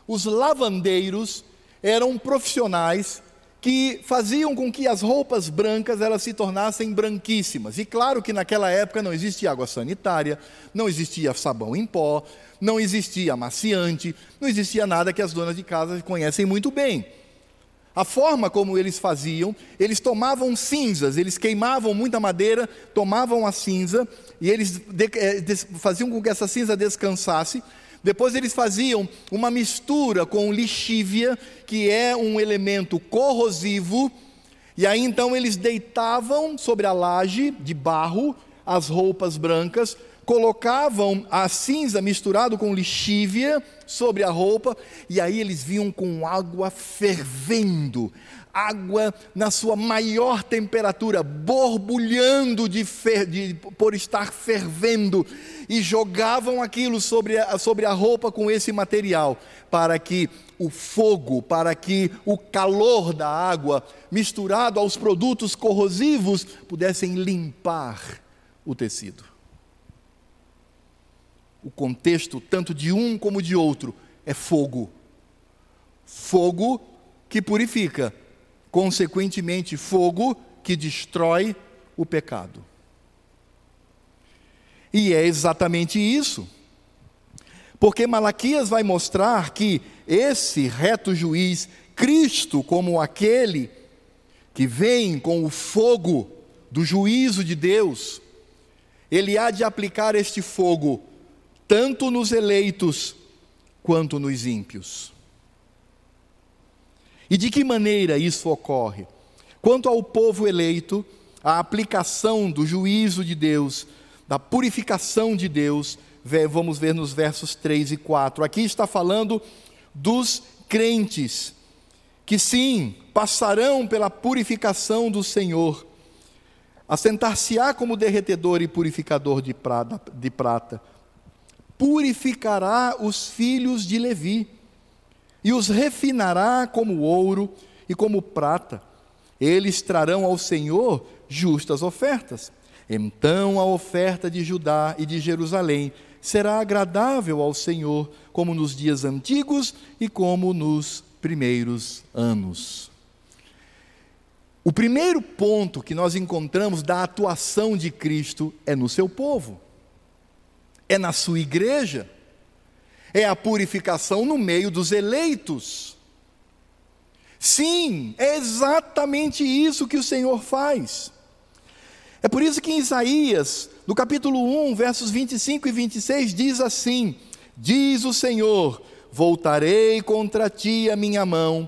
Os lavandeiros eram profissionais que faziam com que as roupas brancas elas se tornassem branquíssimas. E claro que naquela época não existia água sanitária, não existia sabão em pó, não existia amaciante, não existia nada que as donas de casa conhecem muito bem. A forma como eles faziam, eles tomavam cinzas, eles queimavam muita madeira, tomavam a cinza e eles eh, faziam com que essa cinza descansasse. Depois eles faziam uma mistura com lixívia, que é um elemento corrosivo, e aí então eles deitavam sobre a laje de barro as roupas brancas, colocavam a cinza misturado com lixívia sobre a roupa, e aí eles vinham com água fervendo, água na sua maior temperatura, borbulhando de, fer, de, por estar fervendo, e jogavam aquilo sobre a, sobre a roupa com esse material, para que o fogo, para que o calor da água, misturado aos produtos corrosivos, pudessem limpar o tecido o contexto, tanto de um como de outro, é fogo. Fogo que purifica, consequentemente, fogo que destrói o pecado. E é exatamente isso. Porque Malaquias vai mostrar que esse reto juiz, Cristo, como aquele que vem com o fogo do juízo de Deus, ele há de aplicar este fogo tanto nos eleitos quanto nos ímpios. E de que maneira isso ocorre? Quanto ao povo eleito, a aplicação do juízo de Deus, da purificação de Deus, vamos ver nos versos 3 e 4. Aqui está falando dos crentes, que sim, passarão pela purificação do Senhor, assentar-se-á como derretedor e purificador de prata, de prata purificará os filhos de Levi, e os refinará como ouro e como prata. Eles trarão ao Senhor justas ofertas. Então a oferta de Judá e de Jerusalém será agradável ao Senhor, como nos dias antigos e como nos primeiros anos. O primeiro ponto que nós encontramos da atuação de Cristo é no seu povo é na sua igreja, é a purificação no meio dos eleitos. Sim, é exatamente isso que o Senhor faz. É por isso que em Isaías, no capítulo 1, versos 25 e 26, diz assim: Diz o Senhor: Voltarei contra ti a minha mão,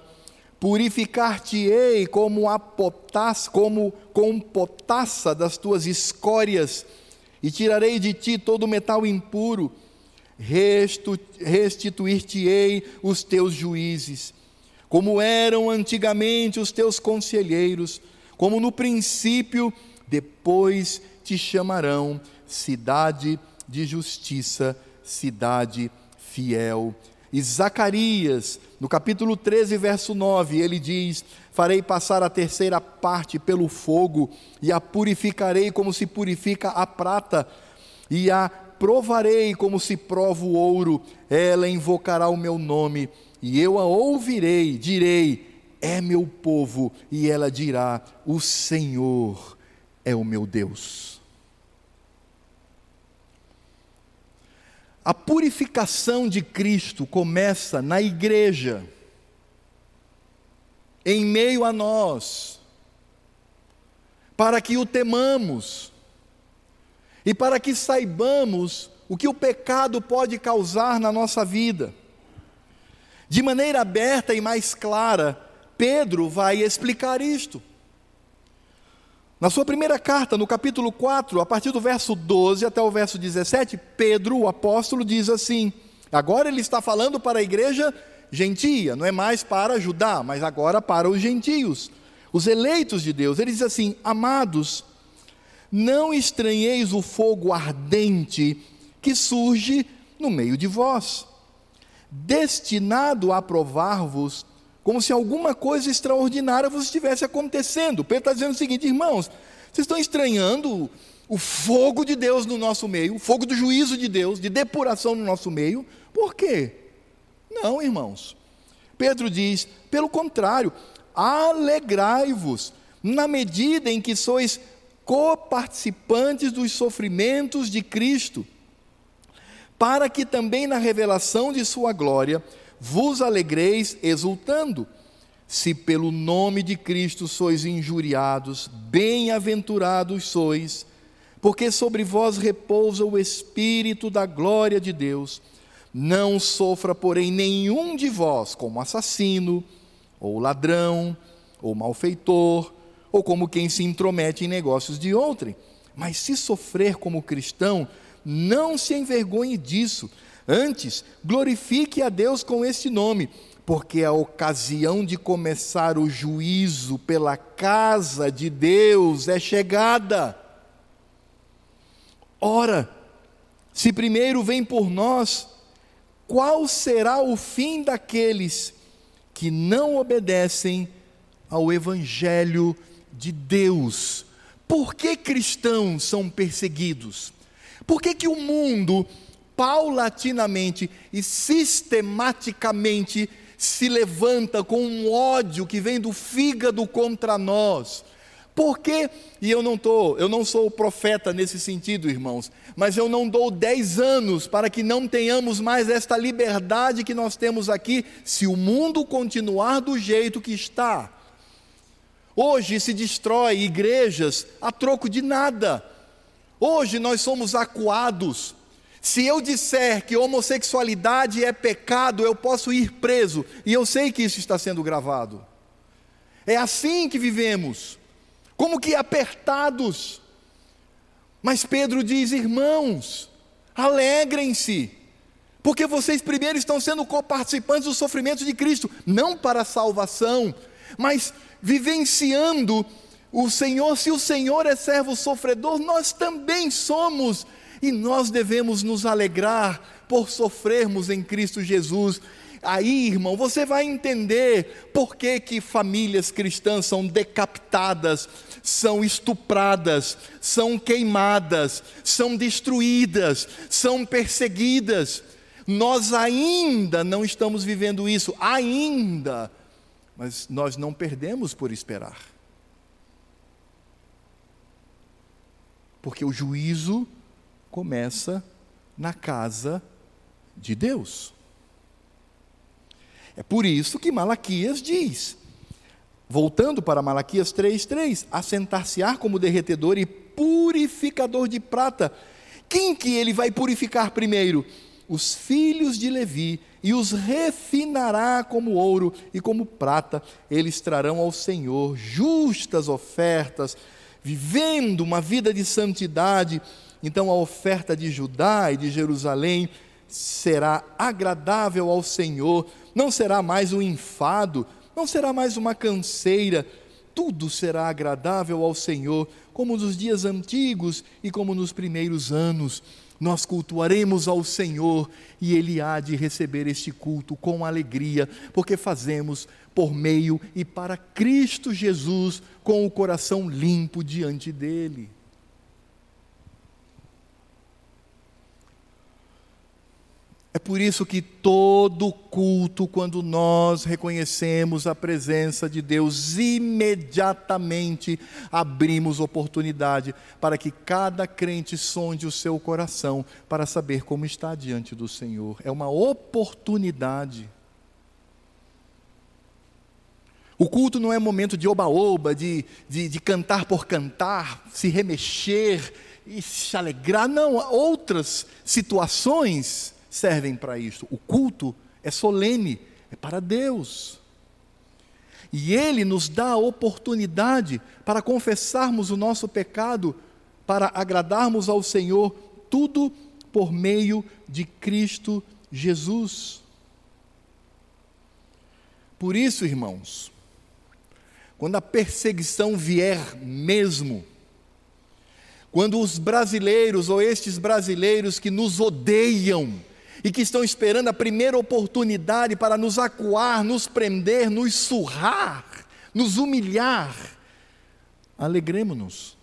purificar-te-ei como a potassa, como com potassa das tuas escórias e tirarei de ti todo o metal impuro, restituir-te-ei os teus juízes. como eram antigamente os teus conselheiros, como no princípio, depois te chamarão cidade de justiça, cidade fiel. E Zacarias, no capítulo 13, verso 9, ele diz: Farei passar a terceira parte pelo fogo, e a purificarei como se purifica a prata, e a provarei como se prova o ouro. Ela invocará o meu nome, e eu a ouvirei, direi: É meu povo, e ela dirá: O Senhor é o meu Deus. A purificação de Cristo começa na igreja, em meio a nós, para que o temamos e para que saibamos o que o pecado pode causar na nossa vida. De maneira aberta e mais clara, Pedro vai explicar isto. Na sua primeira carta, no capítulo 4, a partir do verso 12 até o verso 17, Pedro, o apóstolo, diz assim: agora ele está falando para a igreja gentia, não é mais para Judá, mas agora para os gentios, os eleitos de Deus. Ele diz assim: Amados, não estranheis o fogo ardente que surge no meio de vós, destinado a provar-vos como se alguma coisa extraordinária vos estivesse acontecendo. Pedro está dizendo o seguinte, irmãos, vocês estão estranhando o fogo de Deus no nosso meio, o fogo do juízo de Deus, de depuração no nosso meio. Por quê? Não, irmãos. Pedro diz, pelo contrário, alegrai-vos, na medida em que sois coparticipantes dos sofrimentos de Cristo, para que também na revelação de Sua glória vos alegreis exultando. Se pelo nome de Cristo sois injuriados, bem-aventurados sois, porque sobre vós repousa o Espírito da glória de Deus. Não sofra, porém, nenhum de vós como assassino, ou ladrão, ou malfeitor, ou como quem se intromete em negócios de outrem. Mas se sofrer como cristão, não se envergonhe disso Antes, glorifique a Deus com este nome, porque a ocasião de começar o juízo pela casa de Deus é chegada. Ora, se primeiro vem por nós, qual será o fim daqueles que não obedecem ao Evangelho de Deus? Por que cristãos são perseguidos? Por que, que o mundo paulatinamente e sistematicamente se levanta com um ódio que vem do fígado contra nós. Porque, e eu não tô, eu não sou profeta nesse sentido, irmãos, mas eu não dou dez anos para que não tenhamos mais esta liberdade que nós temos aqui, se o mundo continuar do jeito que está. Hoje se destrói igrejas a troco de nada. Hoje nós somos acuados se eu disser que homossexualidade é pecado, eu posso ir preso, e eu sei que isso está sendo gravado. É assim que vivemos, como que apertados. Mas Pedro diz: irmãos, alegrem-se, porque vocês primeiro estão sendo coparticipantes do sofrimento de Cristo, não para a salvação, mas vivenciando o Senhor. Se o Senhor é servo sofredor, nós também somos e nós devemos nos alegrar por sofrermos em Cristo Jesus. Aí, irmão, você vai entender por que, que famílias cristãs são decapitadas, são estupradas, são queimadas, são destruídas, são perseguidas. Nós ainda não estamos vivendo isso, ainda, mas nós não perdemos por esperar. Porque o juízo começa na casa de Deus. É por isso que Malaquias diz, voltando para Malaquias 3:3, assentar-se-á como derretedor e purificador de prata. Quem que ele vai purificar primeiro? Os filhos de Levi, e os refinará como ouro e como prata. Eles trarão ao Senhor justas ofertas, vivendo uma vida de santidade então a oferta de Judá e de Jerusalém será agradável ao Senhor, não será mais um enfado, não será mais uma canseira, tudo será agradável ao Senhor, como nos dias antigos e como nos primeiros anos. Nós cultuaremos ao Senhor e Ele há de receber este culto com alegria, porque fazemos por meio e para Cristo Jesus, com o coração limpo diante dEle. É por isso que todo culto, quando nós reconhecemos a presença de Deus, imediatamente abrimos oportunidade para que cada crente sonde o seu coração para saber como está diante do Senhor. É uma oportunidade. O culto não é momento de oba-oba, de, de, de cantar por cantar, se remexer e se alegrar. Não, outras situações servem para isso. O culto é solene, é para Deus. E Ele nos dá a oportunidade para confessarmos o nosso pecado, para agradarmos ao Senhor, tudo por meio de Cristo Jesus. Por isso, irmãos, quando a perseguição vier mesmo, quando os brasileiros ou estes brasileiros que nos odeiam, e que estão esperando a primeira oportunidade para nos acuar, nos prender, nos surrar, nos humilhar. Alegremos-nos.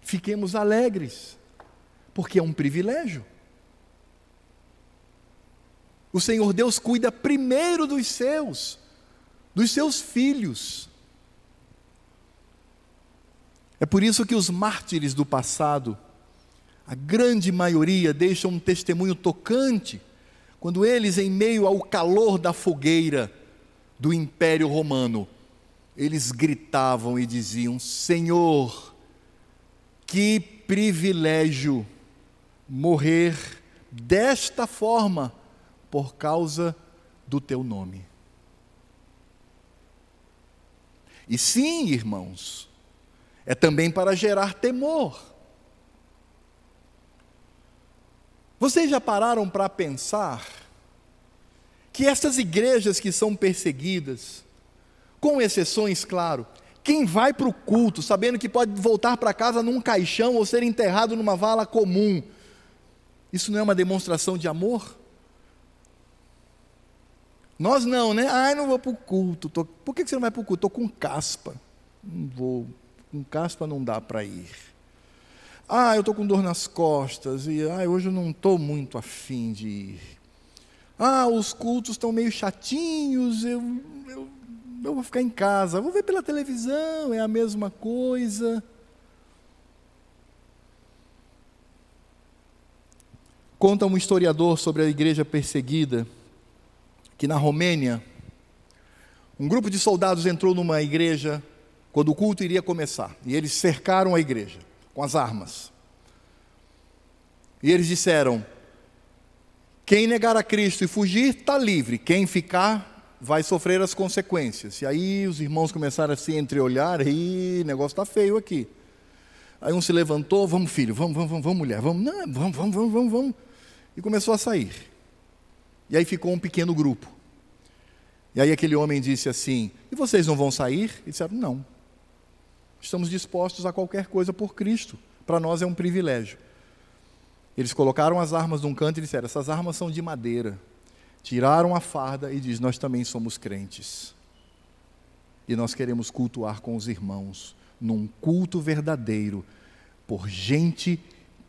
Fiquemos alegres, porque é um privilégio. O Senhor Deus cuida primeiro dos seus, dos seus filhos. É por isso que os mártires do passado, a grande maioria deixa um testemunho tocante quando eles, em meio ao calor da fogueira do Império Romano, eles gritavam e diziam: Senhor, que privilégio morrer desta forma por causa do teu nome. E sim, irmãos, é também para gerar temor. Vocês já pararam para pensar que essas igrejas que são perseguidas, com exceções, claro, quem vai para o culto sabendo que pode voltar para casa num caixão ou ser enterrado numa vala comum, isso não é uma demonstração de amor? Nós não, né? Ai, não vou para o culto. Tô... Por que você não vai para o culto? Estou com caspa. Não vou. Com caspa não dá para ir. Ah, eu estou com dor nas costas e ah, hoje eu não estou muito afim de ir. Ah, os cultos estão meio chatinhos, eu, eu, eu vou ficar em casa, vou ver pela televisão, é a mesma coisa. Conta um historiador sobre a igreja perseguida, que na Romênia, um grupo de soldados entrou numa igreja quando o culto iria começar, e eles cercaram a igreja com as armas. E eles disseram: quem negar a Cristo e fugir está livre, quem ficar vai sofrer as consequências. E aí os irmãos começaram a se entreolhar, e negócio está feio aqui. Aí um se levantou, vamos filho, vamos, vamos, vamos, mulher, vamos, não, vamos, vamos, vamos, vamos, vamos. E começou a sair. E aí ficou um pequeno grupo. E aí aquele homem disse assim: E vocês não vão sair? E disseram: Não. Estamos dispostos a qualquer coisa por Cristo. Para nós é um privilégio. Eles colocaram as armas num canto e disseram: essas armas são de madeira. Tiraram a farda e diz: nós também somos crentes. E nós queremos cultuar com os irmãos, num culto verdadeiro, por gente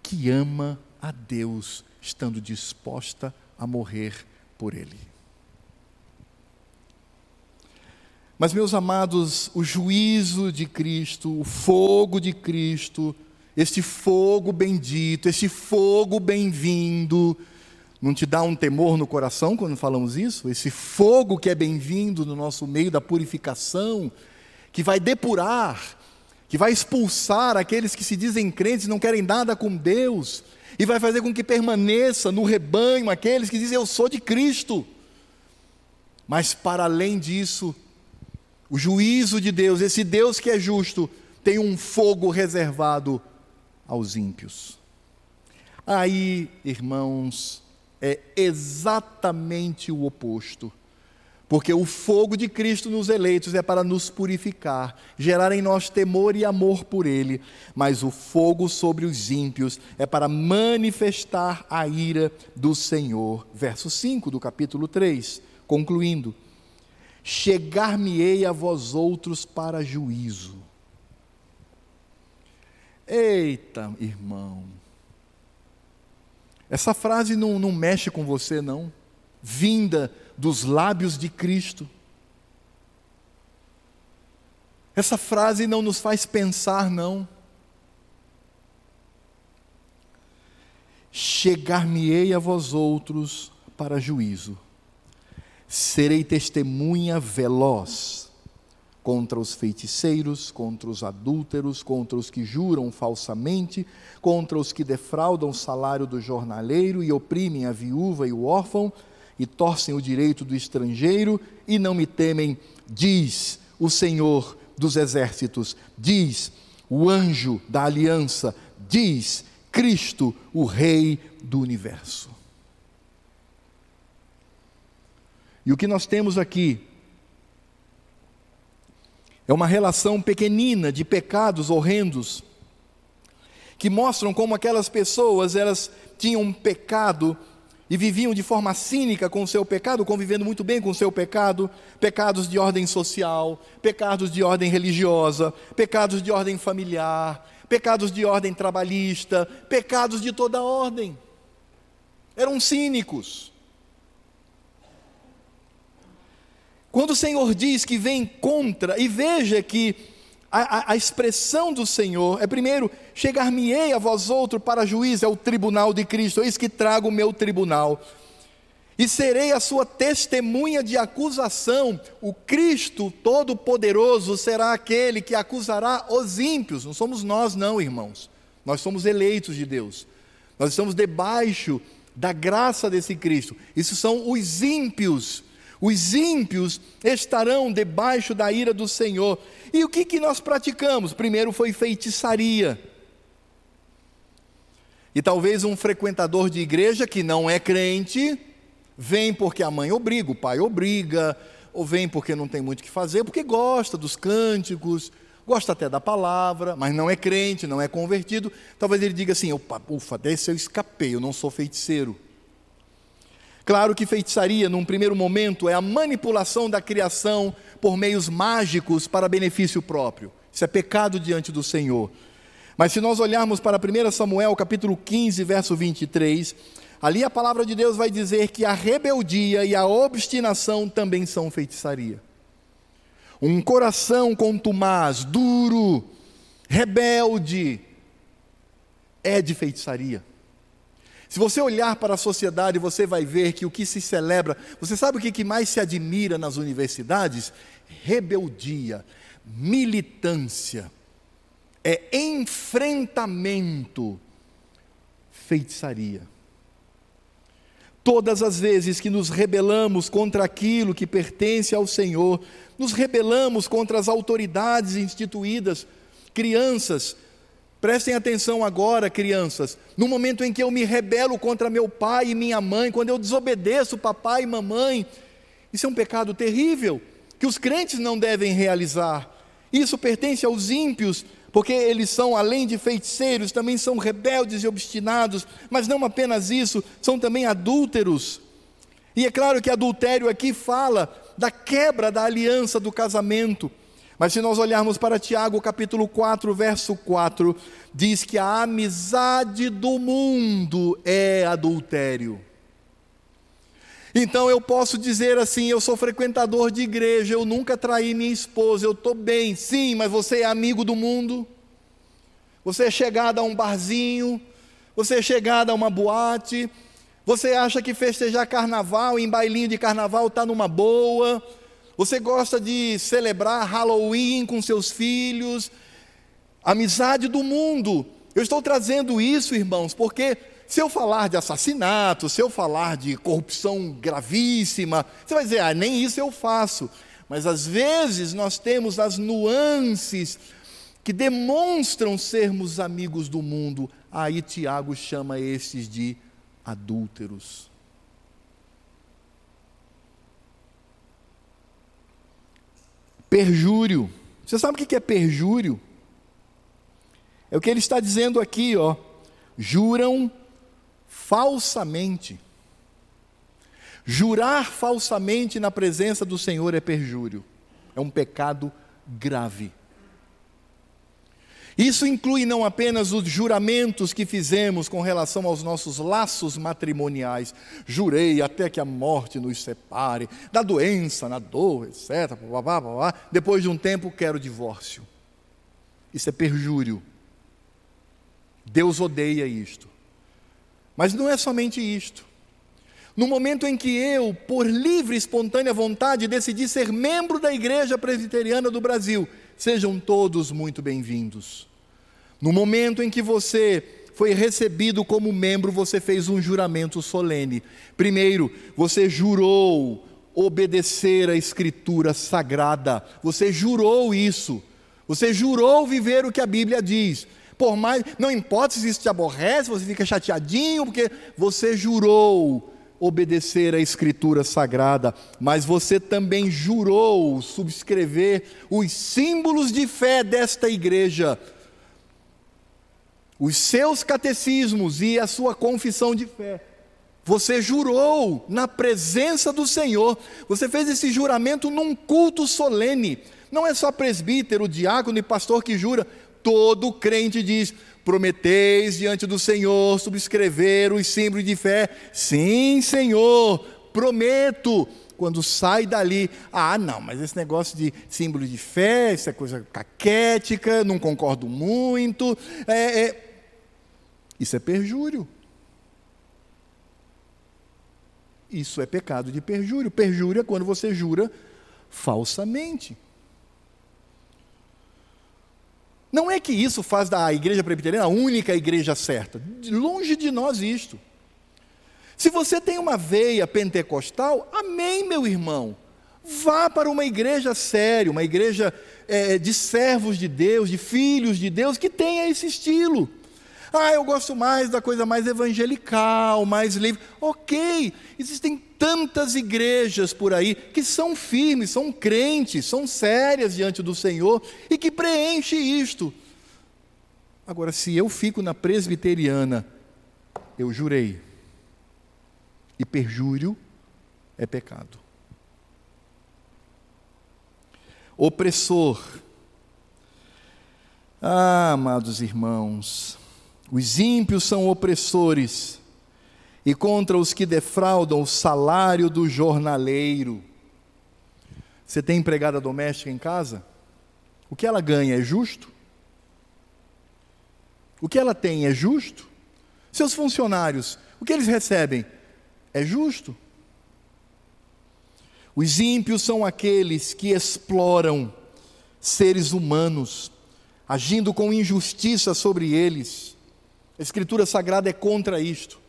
que ama a Deus, estando disposta a morrer por Ele. Mas, meus amados, o juízo de Cristo, o fogo de Cristo, este fogo bendito, este fogo bem-vindo, não te dá um temor no coração quando falamos isso? Esse fogo que é bem-vindo no nosso meio da purificação, que vai depurar, que vai expulsar aqueles que se dizem crentes e não querem nada com Deus, e vai fazer com que permaneça no rebanho aqueles que dizem eu sou de Cristo. Mas para além disso, o juízo de Deus, esse Deus que é justo, tem um fogo reservado aos ímpios. Aí, irmãos, é exatamente o oposto. Porque o fogo de Cristo nos eleitos é para nos purificar, gerar em nós temor e amor por Ele, mas o fogo sobre os ímpios é para manifestar a ira do Senhor. Verso 5 do capítulo 3, concluindo: Chegar-me-ei a vós outros para juízo. Eita, irmão, essa frase não, não mexe com você, não? Vinda dos lábios de Cristo. Essa frase não nos faz pensar, não. Chegar-me-ei a vós outros para juízo, serei testemunha veloz contra os feiticeiros, contra os adúlteros, contra os que juram falsamente, contra os que defraudam o salário do jornaleiro e oprimem a viúva e o órfão e torcem o direito do estrangeiro e não me temem, diz o Senhor dos exércitos, diz o anjo da aliança, diz Cristo, o Rei do universo. E o que nós temos aqui é uma relação pequenina de pecados horrendos que mostram como aquelas pessoas elas tinham um pecado e viviam de forma cínica com o seu pecado, convivendo muito bem com o seu pecado, pecados de ordem social, pecados de ordem religiosa, pecados de ordem familiar, pecados de ordem trabalhista, pecados de toda ordem. Eram cínicos. Quando o Senhor diz que vem contra, e veja que a, a, expressão do Senhor é primeiro, chegar-me-ei a vós outro para juiz, é o tribunal de Cristo, eis que trago o meu tribunal. E serei a sua testemunha de acusação. O Cristo Todo-Poderoso será aquele que acusará os ímpios. Não somos nós, não, irmãos. Nós somos eleitos de Deus. Nós estamos debaixo da graça desse Cristo. Isso são os ímpios os ímpios estarão debaixo da ira do Senhor. E o que, que nós praticamos? Primeiro foi feitiçaria. E talvez um frequentador de igreja que não é crente, vem porque a mãe obriga, o pai obriga, ou vem porque não tem muito o que fazer, porque gosta dos cânticos, gosta até da palavra, mas não é crente, não é convertido. Talvez ele diga assim: ufa, desse eu escapei, eu não sou feiticeiro. Claro que feitiçaria, num primeiro momento, é a manipulação da criação por meios mágicos para benefício próprio. Isso é pecado diante do Senhor. Mas se nós olharmos para 1 Samuel, capítulo 15, verso 23, ali a palavra de Deus vai dizer que a rebeldia e a obstinação também são feitiçaria. Um coração contumaz, duro, rebelde, é de feitiçaria. Se você olhar para a sociedade, você vai ver que o que se celebra, você sabe o que mais se admira nas universidades? Rebeldia, militância, é enfrentamento, feitiçaria. Todas as vezes que nos rebelamos contra aquilo que pertence ao Senhor, nos rebelamos contra as autoridades instituídas, crianças, Prestem atenção agora, crianças. No momento em que eu me rebelo contra meu pai e minha mãe, quando eu desobedeço papai e mamãe, isso é um pecado terrível que os crentes não devem realizar. Isso pertence aos ímpios, porque eles são, além de feiticeiros, também são rebeldes e obstinados, mas não apenas isso, são também adúlteros. E é claro que adultério aqui fala da quebra da aliança do casamento. Mas se nós olharmos para Tiago, capítulo 4, verso 4, diz que a amizade do mundo é adultério. Então eu posso dizer assim: eu sou frequentador de igreja, eu nunca traí minha esposa, eu estou bem, sim, mas você é amigo do mundo, você é chegado a um barzinho, você é chegado a uma boate, você acha que festejar carnaval, em bailinho de carnaval, está numa boa, você gosta de celebrar Halloween com seus filhos, amizade do mundo. Eu estou trazendo isso, irmãos, porque se eu falar de assassinato, se eu falar de corrupção gravíssima, você vai dizer, ah, nem isso eu faço. Mas às vezes nós temos as nuances que demonstram sermos amigos do mundo. Aí Tiago chama esses de adúlteros. Perjúrio. Você sabe o que é perjúrio? É o que ele está dizendo aqui, ó. Juram falsamente. Jurar falsamente na presença do Senhor é perjúrio. É um pecado grave. Isso inclui não apenas os juramentos que fizemos com relação aos nossos laços matrimoniais. Jurei até que a morte nos separe, da doença, na dor, etc. Blá, blá, blá, Depois de um tempo, quero divórcio. Isso é perjúrio. Deus odeia isto. Mas não é somente isto. No momento em que eu, por livre e espontânea vontade, decidi ser membro da Igreja Presbiteriana do Brasil, sejam todos muito bem-vindos. No momento em que você foi recebido como membro, você fez um juramento solene. Primeiro, você jurou obedecer a Escritura sagrada, você jurou isso, você jurou viver o que a Bíblia diz. Por mais, não importa se isso te aborrece, você fica chateadinho, porque você jurou obedecer a Escritura Sagrada, mas você também jurou subscrever os símbolos de fé desta igreja, os seus catecismos e a sua confissão de fé. Você jurou na presença do Senhor, você fez esse juramento num culto solene. Não é só presbítero, diácono e pastor que jura, todo crente diz: prometeis diante do Senhor subscrever os símbolos de fé. Sim, Senhor, prometo. Quando sai dali, ah, não, mas esse negócio de símbolo de fé, isso é coisa caquética, não concordo muito. É, é... Isso é perjúrio. Isso é pecado de perjúrio. Perjúrio é quando você jura falsamente. Não é que isso faz da igreja presbiteriana a única igreja certa. Longe de nós isto. Se você tem uma veia pentecostal, amém, meu irmão. Vá para uma igreja séria, uma igreja é, de servos de Deus, de filhos de Deus, que tenha esse estilo. Ah, eu gosto mais da coisa mais evangelical, mais livre. Ok, existem tantas igrejas por aí que são firmes, são crentes, são sérias diante do Senhor e que preenche isto. Agora, se eu fico na presbiteriana, eu jurei, e perjúrio é pecado. Opressor. Ah, amados irmãos, os ímpios são opressores, e contra os que defraudam o salário do jornaleiro. Você tem empregada doméstica em casa? O que ela ganha é justo? O que ela tem é justo? Seus funcionários, o que eles recebem é justo? Os ímpios são aqueles que exploram seres humanos, agindo com injustiça sobre eles a Escritura Sagrada é contra isto.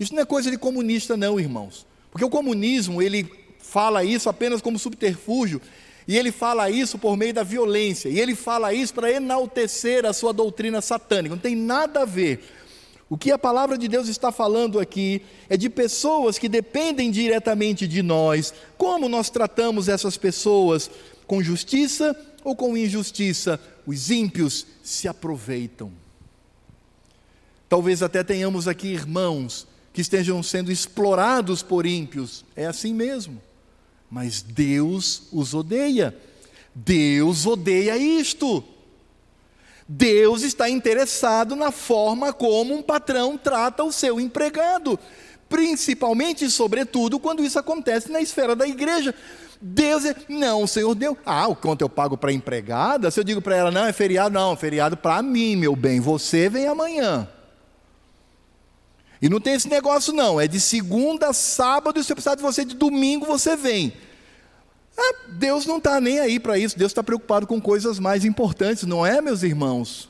Isso não é coisa de comunista, não, irmãos. Porque o comunismo, ele fala isso apenas como subterfúgio, e ele fala isso por meio da violência, e ele fala isso para enaltecer a sua doutrina satânica. Não tem nada a ver. O que a palavra de Deus está falando aqui é de pessoas que dependem diretamente de nós. Como nós tratamos essas pessoas? Com justiça ou com injustiça? Os ímpios se aproveitam. Talvez até tenhamos aqui irmãos que estejam sendo explorados por ímpios. É assim mesmo. Mas Deus os odeia. Deus odeia isto. Deus está interessado na forma como um patrão trata o seu empregado, principalmente e sobretudo quando isso acontece na esfera da igreja. Deus é, não, o Senhor deu. Ah, o quanto eu pago para a empregada? Se eu digo para ela, não, é feriado, não, é feriado para mim, meu bem, você vem amanhã. E não tem esse negócio, não. É de segunda a sábado, e se eu precisar de você de domingo, você vem. Ah, Deus não está nem aí para isso. Deus está preocupado com coisas mais importantes, não é, meus irmãos?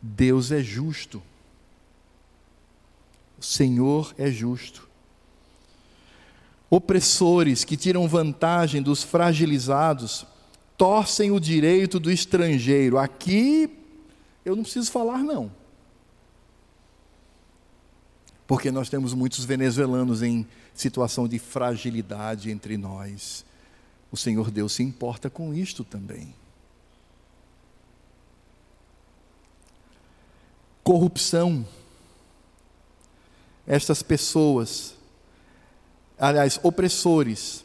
Deus é justo. O Senhor é justo. Opressores que tiram vantagem dos fragilizados torcem o direito do estrangeiro. Aqui eu não preciso falar, não. Porque nós temos muitos venezuelanos em situação de fragilidade entre nós. O Senhor Deus se importa com isto também. Corrupção. Estas pessoas, aliás, opressores,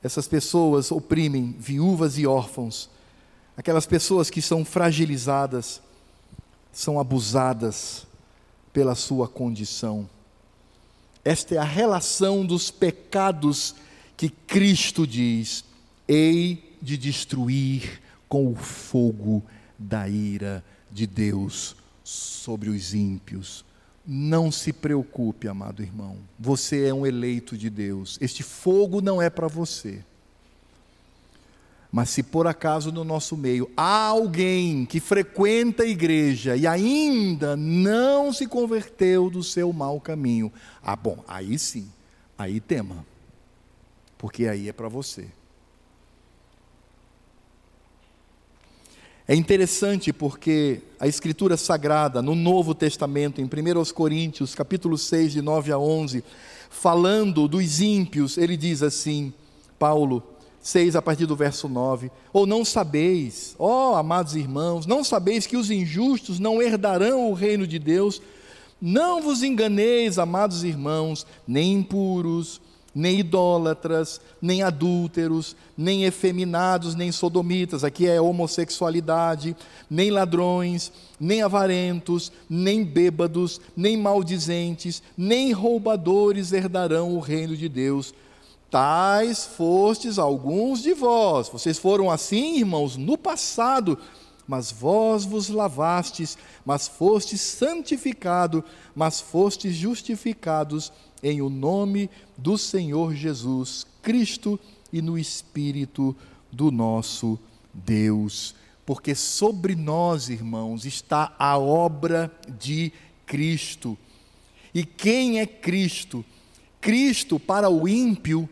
essas pessoas oprimem viúvas e órfãos, aquelas pessoas que são fragilizadas, são abusadas pela sua condição. Esta é a relação dos pecados que Cristo diz: hei de destruir com o fogo da ira de Deus sobre os ímpios. Não se preocupe, amado irmão. Você é um eleito de Deus. Este fogo não é para você. Mas se por acaso no nosso meio há alguém que frequenta a igreja e ainda não se converteu do seu mau caminho, ah, bom, aí sim, aí tema, porque aí é para você. É interessante porque a Escritura Sagrada, no Novo Testamento, em 1 Coríntios, capítulo 6, de 9 a 11, falando dos ímpios, ele diz assim, Paulo, 6, a partir do verso 9: Ou não sabeis, ó amados irmãos, não sabeis que os injustos não herdarão o reino de Deus? Não vos enganeis, amados irmãos, nem impuros, nem idólatras, nem adúlteros, nem efeminados, nem sodomitas, aqui é homossexualidade, nem ladrões, nem avarentos, nem bêbados, nem maldizentes, nem roubadores herdarão o reino de Deus. Tais fostes alguns de vós, vocês foram assim, irmãos, no passado, mas vós vos lavastes, mas fostes santificado, mas fostes justificados em o nome do Senhor Jesus Cristo e no Espírito do nosso Deus. Porque sobre nós, irmãos, está a obra de Cristo. E quem é Cristo? Cristo, para o ímpio,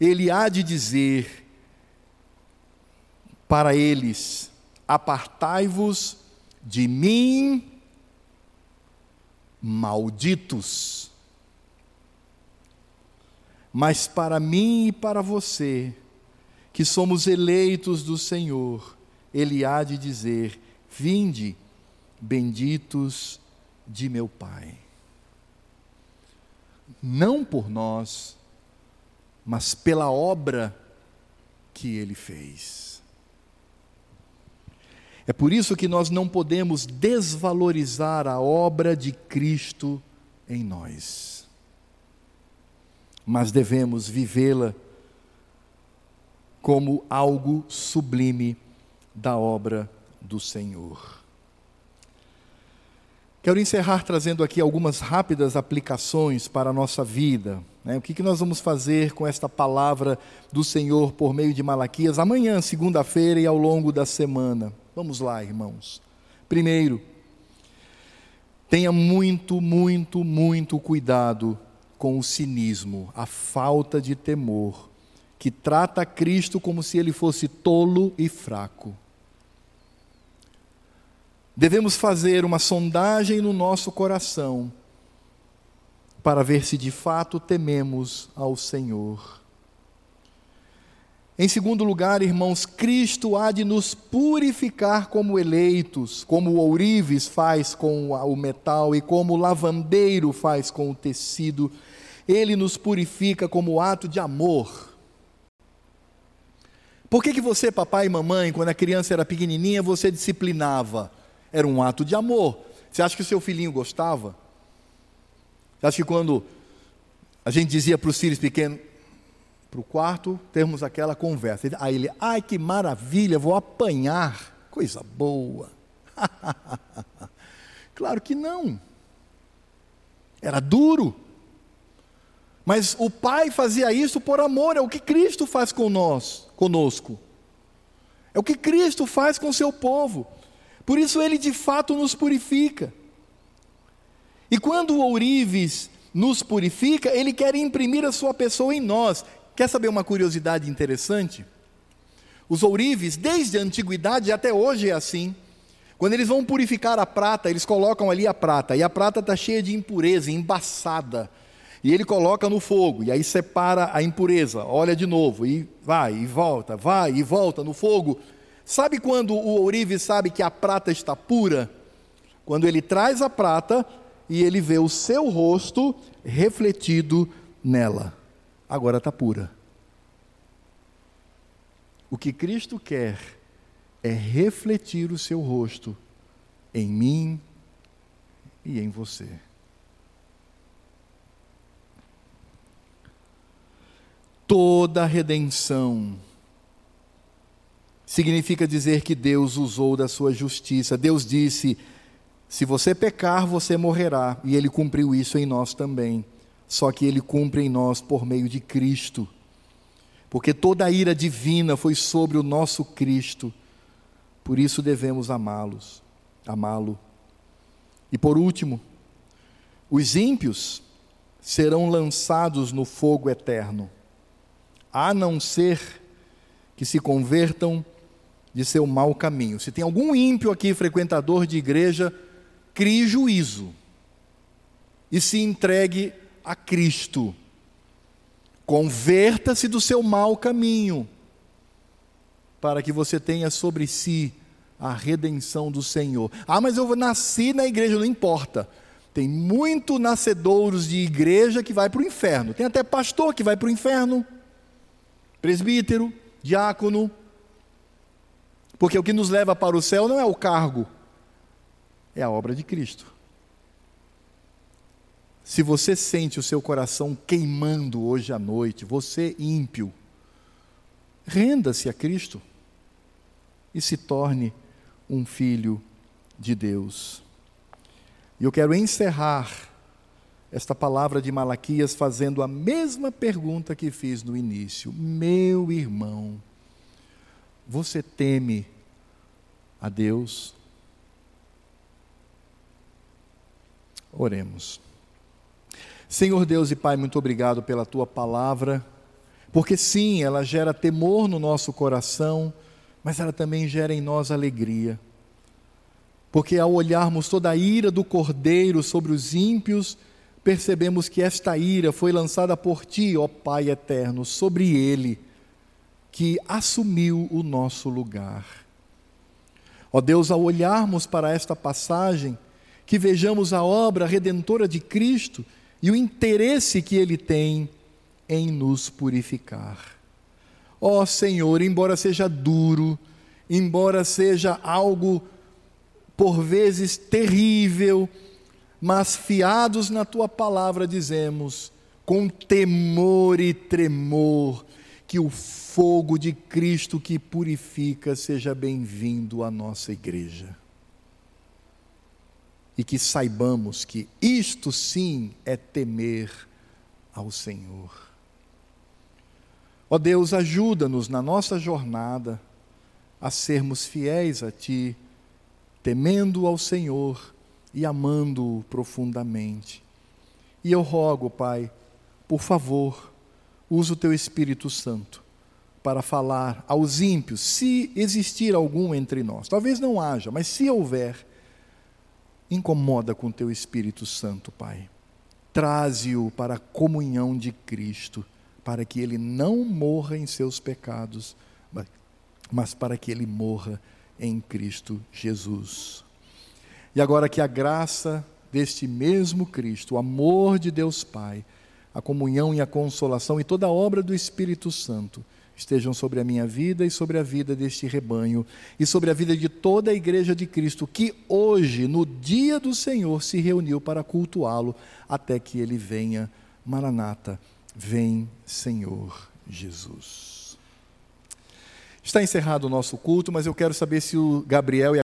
ele há de dizer para eles: Apartai-vos de mim, malditos. Mas para mim e para você, que somos eleitos do Senhor, Ele há de dizer: Vinde, benditos de meu Pai. Não por nós, mas pela obra que Ele fez. É por isso que nós não podemos desvalorizar a obra de Cristo em nós mas devemos vivê-la como algo sublime da obra do Senhor. Quero encerrar trazendo aqui algumas rápidas aplicações para a nossa vida. Né? O que, que nós vamos fazer com esta palavra do Senhor por meio de Malaquias amanhã, segunda-feira e ao longo da semana? Vamos lá, irmãos. Primeiro, tenha muito, muito, muito cuidado com o cinismo, a falta de temor, que trata Cristo como se ele fosse tolo e fraco. Devemos fazer uma sondagem no nosso coração para ver se de fato tememos ao Senhor. Em segundo lugar, irmãos, Cristo há de nos purificar como eleitos, como o ourives faz com o metal e como o lavandeiro faz com o tecido. Ele nos purifica como ato de amor. Por que, que você, papai e mamãe, quando a criança era pequenininha, você disciplinava? Era um ato de amor. Você acha que o seu filhinho gostava? Acha que quando a gente dizia para os filhos pequenos, para o quarto, termos aquela conversa. Aí ele, ai que maravilha, vou apanhar, coisa boa. *laughs* claro que não. Era duro. Mas o pai fazia isso por amor, é o que Cristo faz com nós, conosco. É o que Cristo faz com o seu povo. Por isso ele de fato nos purifica. E quando o ourives nos purifica, ele quer imprimir a sua pessoa em nós. Quer saber uma curiosidade interessante? Os ourives, desde a antiguidade até hoje é assim. Quando eles vão purificar a prata, eles colocam ali a prata, e a prata está cheia de impureza, embaçada. E ele coloca no fogo, e aí separa a impureza, olha de novo, e vai e volta, vai e volta no fogo. Sabe quando o ourive sabe que a prata está pura? Quando ele traz a prata e ele vê o seu rosto refletido nela. Agora está pura. O que Cristo quer é refletir o seu rosto em mim e em você. Toda redenção significa dizer que Deus usou da sua justiça. Deus disse: se você pecar, você morrerá. E Ele cumpriu isso em nós também. Só que Ele cumpre em nós por meio de Cristo. Porque toda a ira divina foi sobre o nosso Cristo. Por isso devemos amá-los, amá-lo. E por último, os ímpios serão lançados no fogo eterno a não ser que se convertam de seu mau caminho. Se tem algum ímpio aqui, frequentador de igreja, crie juízo e se entregue a Cristo. Converta-se do seu mau caminho, para que você tenha sobre si a redenção do Senhor. Ah, mas eu nasci na igreja, não importa. Tem muito nascedouros de igreja que vai para o inferno. Tem até pastor que vai para o inferno presbítero, diácono. Porque o que nos leva para o céu não é o cargo, é a obra de Cristo. Se você sente o seu coração queimando hoje à noite, você ímpio, renda-se a Cristo e se torne um filho de Deus. E eu quero encerrar esta palavra de Malaquias fazendo a mesma pergunta que fiz no início: Meu irmão, você teme a Deus? Oremos. Senhor Deus e Pai, muito obrigado pela tua palavra, porque sim, ela gera temor no nosso coração, mas ela também gera em nós alegria. Porque ao olharmos toda a ira do cordeiro sobre os ímpios, percebemos que esta ira foi lançada por ti, ó Pai eterno, sobre ele, que assumiu o nosso lugar. Ó Deus, ao olharmos para esta passagem, que vejamos a obra redentora de Cristo e o interesse que ele tem em nos purificar. Ó Senhor, embora seja duro, embora seja algo por vezes terrível, mas fiados na tua palavra dizemos, com temor e tremor, que o fogo de Cristo que purifica seja bem-vindo à nossa igreja. E que saibamos que isto sim é temer ao Senhor. Ó Deus, ajuda-nos na nossa jornada a sermos fiéis a Ti, temendo ao Senhor e amando-o profundamente. E eu rogo, Pai, por favor, use o teu Espírito Santo para falar aos ímpios, se existir algum entre nós. Talvez não haja, mas se houver, incomoda com o teu Espírito Santo, Pai. Traze-o para a comunhão de Cristo, para que ele não morra em seus pecados, mas para que ele morra em Cristo Jesus. E agora que a graça deste mesmo Cristo, o amor de Deus Pai, a comunhão e a consolação e toda a obra do Espírito Santo estejam sobre a minha vida e sobre a vida deste rebanho e sobre a vida de toda a igreja de Cristo que hoje, no dia do Senhor, se reuniu para cultuá-lo até que ele venha. Maranata, vem, Senhor Jesus. Está encerrado o nosso culto, mas eu quero saber se o Gabriel e a